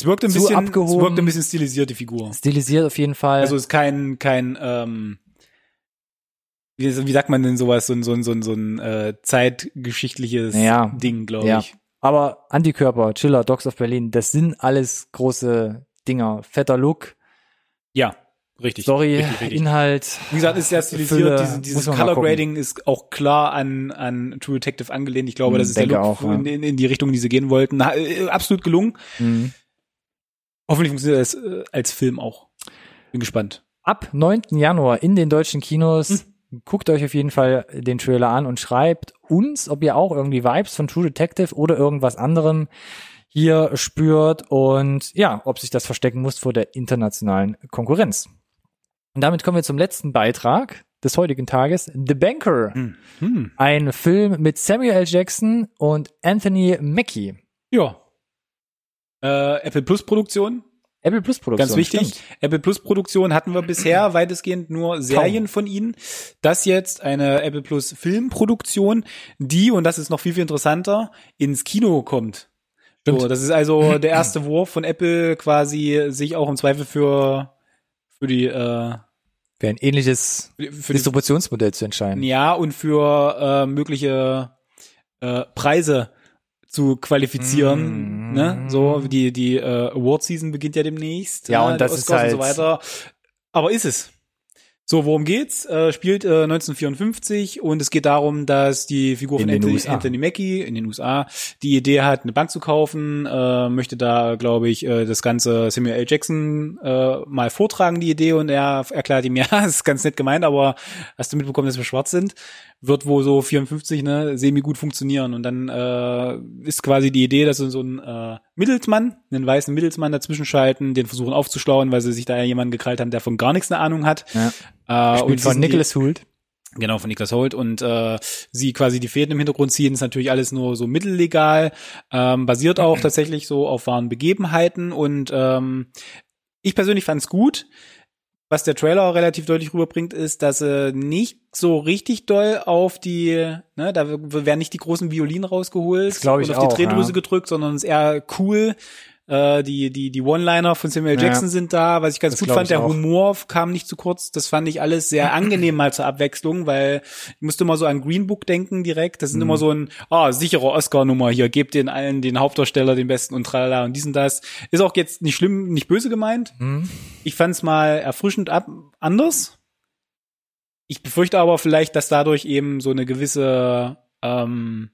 Es wirkt ein bisschen, abgehoben. es wirkt ein bisschen stilisiert, die Figur. Stilisiert auf jeden Fall. Also es ist kein, kein, ähm, wie, wie sagt man denn sowas, so ein, so ein, so ein, so ein äh, zeitgeschichtliches Ja. Ding, glaube Ja. ich. Aber Antikörper, Chiller, Dogs of Berlin, das sind alles große Dinger. Fetter Look, Ja, richtig. Story, richtig, richtig. Inhalt. Wie gesagt, ist sehr stilisiert. Fülle, Diese, dieses Color. Grading ist auch klar an, an True Detective angelehnt. Ich glaube, Hm, das ist der Look auch, ja. in, in, die Richtung, die sie gehen wollten. Na, äh, absolut gelungen. Mhm. Hoffentlich funktioniert das äh, als Film auch. Bin gespannt. Ab 9. Januar in den deutschen Kinos. Hm. Guckt euch auf jeden Fall den Trailer an und schreibt uns, ob ihr auch irgendwie Vibes von True Detective oder irgendwas anderem hier spürt und ja, ob sich das verstecken muss vor der internationalen Konkurrenz. Und damit kommen wir zum letzten Beitrag des heutigen Tages. The Banker. Hm. Ein Film mit Samuel L. Jackson und Anthony Mackie. Ja. Äh, Apple Plus Produktion, Apple Plus Produktion. ganz wichtig. stimmt. Apple Plus Produktion hatten wir bisher weitestgehend nur Serien von ihnen. Das jetzt eine Apple Plus Filmproduktion, die, und das ist noch viel, viel interessanter, ins Kino kommt. Stimmt. So, das ist also der erste Wurf von Apple quasi, sich auch im Zweifel für, für die, äh, Wäre ein ähnliches für die, für die Distributionsmodell zu entscheiden. Ja, und für äh, mögliche äh, Preise zu qualifizieren. Mm. Ne? So, die, die äh, Award Season beginnt ja demnächst. Ja, ne? und das Die ist Oscars und so halt- weiter. Aber ist es? So, worum geht's? Äh, spielt äh, 1954 und es geht darum, dass die Figur In von Anthony. Anthony Mackie in den USA die Idee hat, eine Bank zu kaufen, äh, möchte da, glaube ich, äh, das ganze Samuel L. Jackson äh, mal vortragen, die Idee, und er erklärt ihm, ja, das ist ganz nett gemeint, aber hast du mitbekommen, dass wir schwarz sind? Wird wohl so 54, ne, semi gut funktionieren. Und dann äh, ist quasi die Idee, dass so ein äh, Mittelsmann, einen weißen Mittelsmann dazwischen schalten, den versuchen aufzuschlauen, weil sie sich da jemanden gekrallt haben, der von gar nichts eine Ahnung hat. Ja. Äh, Spielt von Nicholas Hoult. Genau, von Niklas Holt und äh, sie quasi die Fäden im Hintergrund ziehen, ist natürlich alles nur so mittellegal, ähm, basiert auch tatsächlich so auf wahren Begebenheiten und ähm, ich persönlich fand es gut. Was der Trailer relativ deutlich rüberbringt, ist, dass äh, nicht so richtig doll auf die, ne, da werden nicht die großen Violinen rausgeholt Das ich und auf auch, die Drehdrüse ja. gedrückt, sondern es ist eher cool, Äh, die die die One-Liner von Samuel Jackson Ja. sind da, was ich ganz gut fand. Der auch. Humor kam nicht zu kurz. Das fand ich alles sehr angenehm mal zur Abwechslung, weil ich musste immer so an Green Book denken direkt. Das sind Mhm. immer so ein ah sichere Oscar-Nummer hier. Gebt den allen den Hauptdarsteller den besten und tralala und dies und das. Ist auch jetzt nicht schlimm, nicht böse gemeint. Hm? Ich fand's mal erfrischend ab anders. Ich befürchte aber vielleicht, dass dadurch eben so eine gewisse ähm,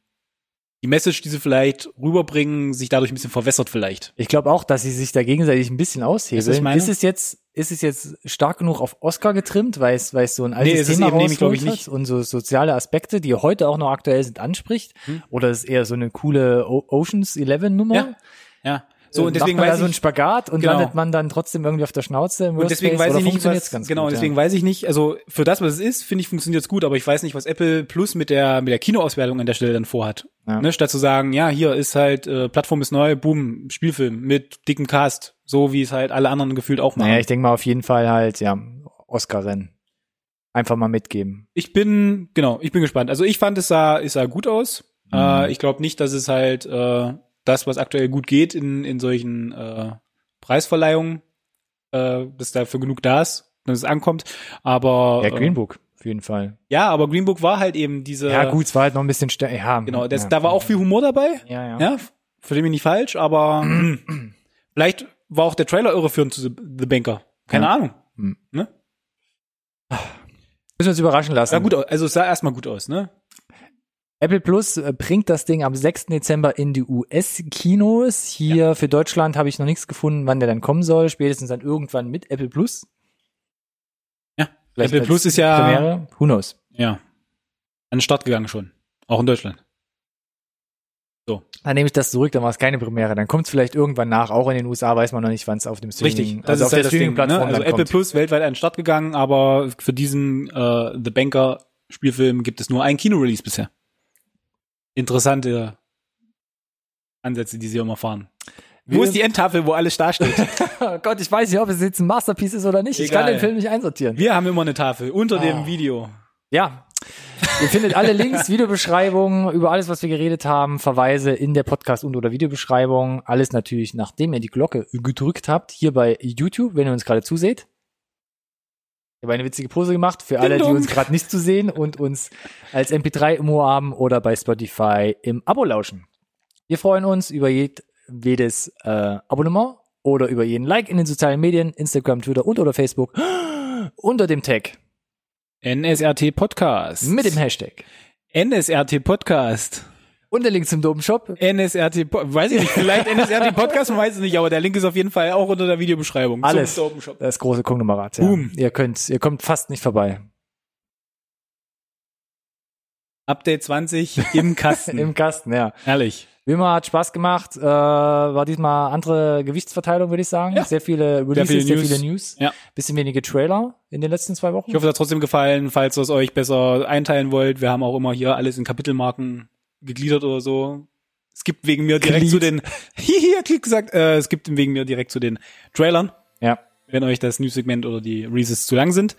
die Message, die sie vielleicht rüberbringen, sich dadurch ein bisschen verwässert vielleicht. Ich glaube auch, dass sie sich da gegenseitig ein bisschen aushebeln. meine? Ist es jetzt, ist es jetzt stark genug auf Oscar getrimmt, weil es, weil es so ein altes Nee, ist Thema nämlich, ich, nicht. und so soziale Aspekte, die heute auch noch aktuell sind, anspricht? Hm. Oder ist es eher so eine coole o Oceans 11 Nummer? Ja, Ja. So, und deswegen macht man da weiß so einen Spagat und Genau. landet man dann trotzdem irgendwie auf der Schnauze im und deswegen weiß ich nicht, was, ganz genau, gut, deswegen ja. weiß ich nicht, also für das, was es ist, finde ich, funktioniert's gut, aber ich weiß nicht, was Apple Plus mit der, mit der Kinoauswertung an der Stelle dann vorhat. Ja. Ne, statt zu sagen, ja, hier ist halt, äh, Plattform ist neu, boom, Spielfilm mit dickem Cast, so wie es halt alle anderen gefühlt auch machen. Naja, ich denke mal auf jeden Fall halt, ja, Oscar-Rennen. Einfach mal mitgeben. Ich bin, genau, ich bin gespannt. Also ich fand, es sah, es sah gut aus. Mhm. Äh, ich glaube nicht, dass es halt äh, das, was aktuell gut geht in, in solchen äh, Preisverleihungen, äh, dass dafür genug da ist, dass es ankommt. Aber Ja, Green äh, Book, auf jeden Fall. ja, aber Green Book war halt eben diese. Ja, gut, es war halt noch ein bisschen stärker. Ja, Genau, das, ja. da war auch viel Humor dabei. Ja, ja. Ja, verstehe mich nicht falsch, aber vielleicht war auch der Trailer irreführend zu The, Banker. Keine Ja. Ahnung. Hm. Ne? Müssen wir uns überraschen lassen. Sah gut. Also es sah erstmal gut aus, ne? Apple Plus äh, bringt das Ding am 6. Dezember in die US-Kinos. Hier für Deutschland habe ich noch nichts gefunden, wann der dann kommen soll. Spätestens dann irgendwann mit Apple Plus. Ja. Vielleicht Apple Plus ist ja Premiere. Who knows? Ja. An den Start gegangen schon. Auch in Deutschland. Dann nehme ich das zurück, dann war es keine Premiere. Dann kommt es vielleicht irgendwann nach. Auch in den USA weiß man noch nicht, wann es auf dem Streaming, Richtig. Das also ist auf der halt Ding, ne? Streaming-Plattform Also dann Apple kommt. Plus weltweit an den Start gegangen, aber für diesen äh, The Banker Spielfilm gibt es nur einen Kino-Release bisher. Interessante Ansätze, die sie immer fahren. Wo ist die Endtafel, wo alles dasteht? Oh Gott, ich weiß nicht, ob es jetzt ein Masterpiece ist oder nicht. Ich kann Egal. den Film nicht einsortieren. Wir haben immer eine Tafel unter Ah. dem Video. Ja. Ihr findet alle Links, Videobeschreibungen über alles, was wir geredet haben, Verweise in der Podcast- und oder Videobeschreibung. Alles natürlich, nachdem ihr die Glocke gedrückt habt, hier bei YouTube, wenn ihr uns gerade zuseht. Ich habe eine witzige Pose gemacht für alle, die uns gerade nicht zu sehen und uns als MP3 im Ohr haben oder bei Spotify im Abo lauschen. Wir freuen uns über jed, jedes äh, Abonnement oder über jeden Like in den sozialen Medien, Instagram, Twitter und oder Facebook unter dem Tag NSRT Podcast. mit dem Hashtag. NSRT Podcast. Und der Link zum Dopenshop. NSRT, Po- weiß ich nicht, vielleicht NSRT Podcast, man weiß es nicht, aber der Link ist auf jeden Fall auch unter der Videobeschreibung. Alles. Zum Open Shop. Das große Konglomerat. Ja. Boom. Ihr könnt, ihr kommt fast nicht vorbei. Update 20 im Kasten. Im Kasten, ja. Herrlich. Wie immer hat Spaß gemacht. Äh, war diesmal andere Gewichtsverteilung, würde ich sagen. Ja. Sehr viele Releases, viele sehr News. viele News. Ja. Bisschen wenige Trailer in den letzten zwei Wochen. Ich hoffe, es hat trotzdem gefallen, falls ihr es euch besser einteilen wollt. Wir haben auch immer hier alles in Kapitelmarken gegliedert oder so. Es gibt wegen mir direkt Glied. zu den, hat Klick gesagt, äh, es gibt wegen mir direkt zu den Trailern, ja. wenn euch das News-Segment oder die Releases zu lang sind.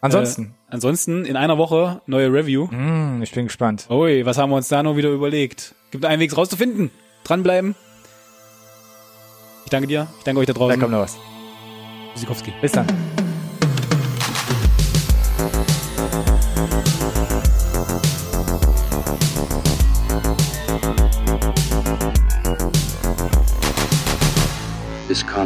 Ansonsten. Äh, ansonsten in einer Woche neue Review. Hm, ich bin gespannt. Ui, was haben wir uns da noch wieder überlegt? Gibt einen Weg, es rauszufinden. Dranbleiben. Ich danke dir. Ich danke euch da Da draußen. kommt noch was. Sikowski. Bis dann.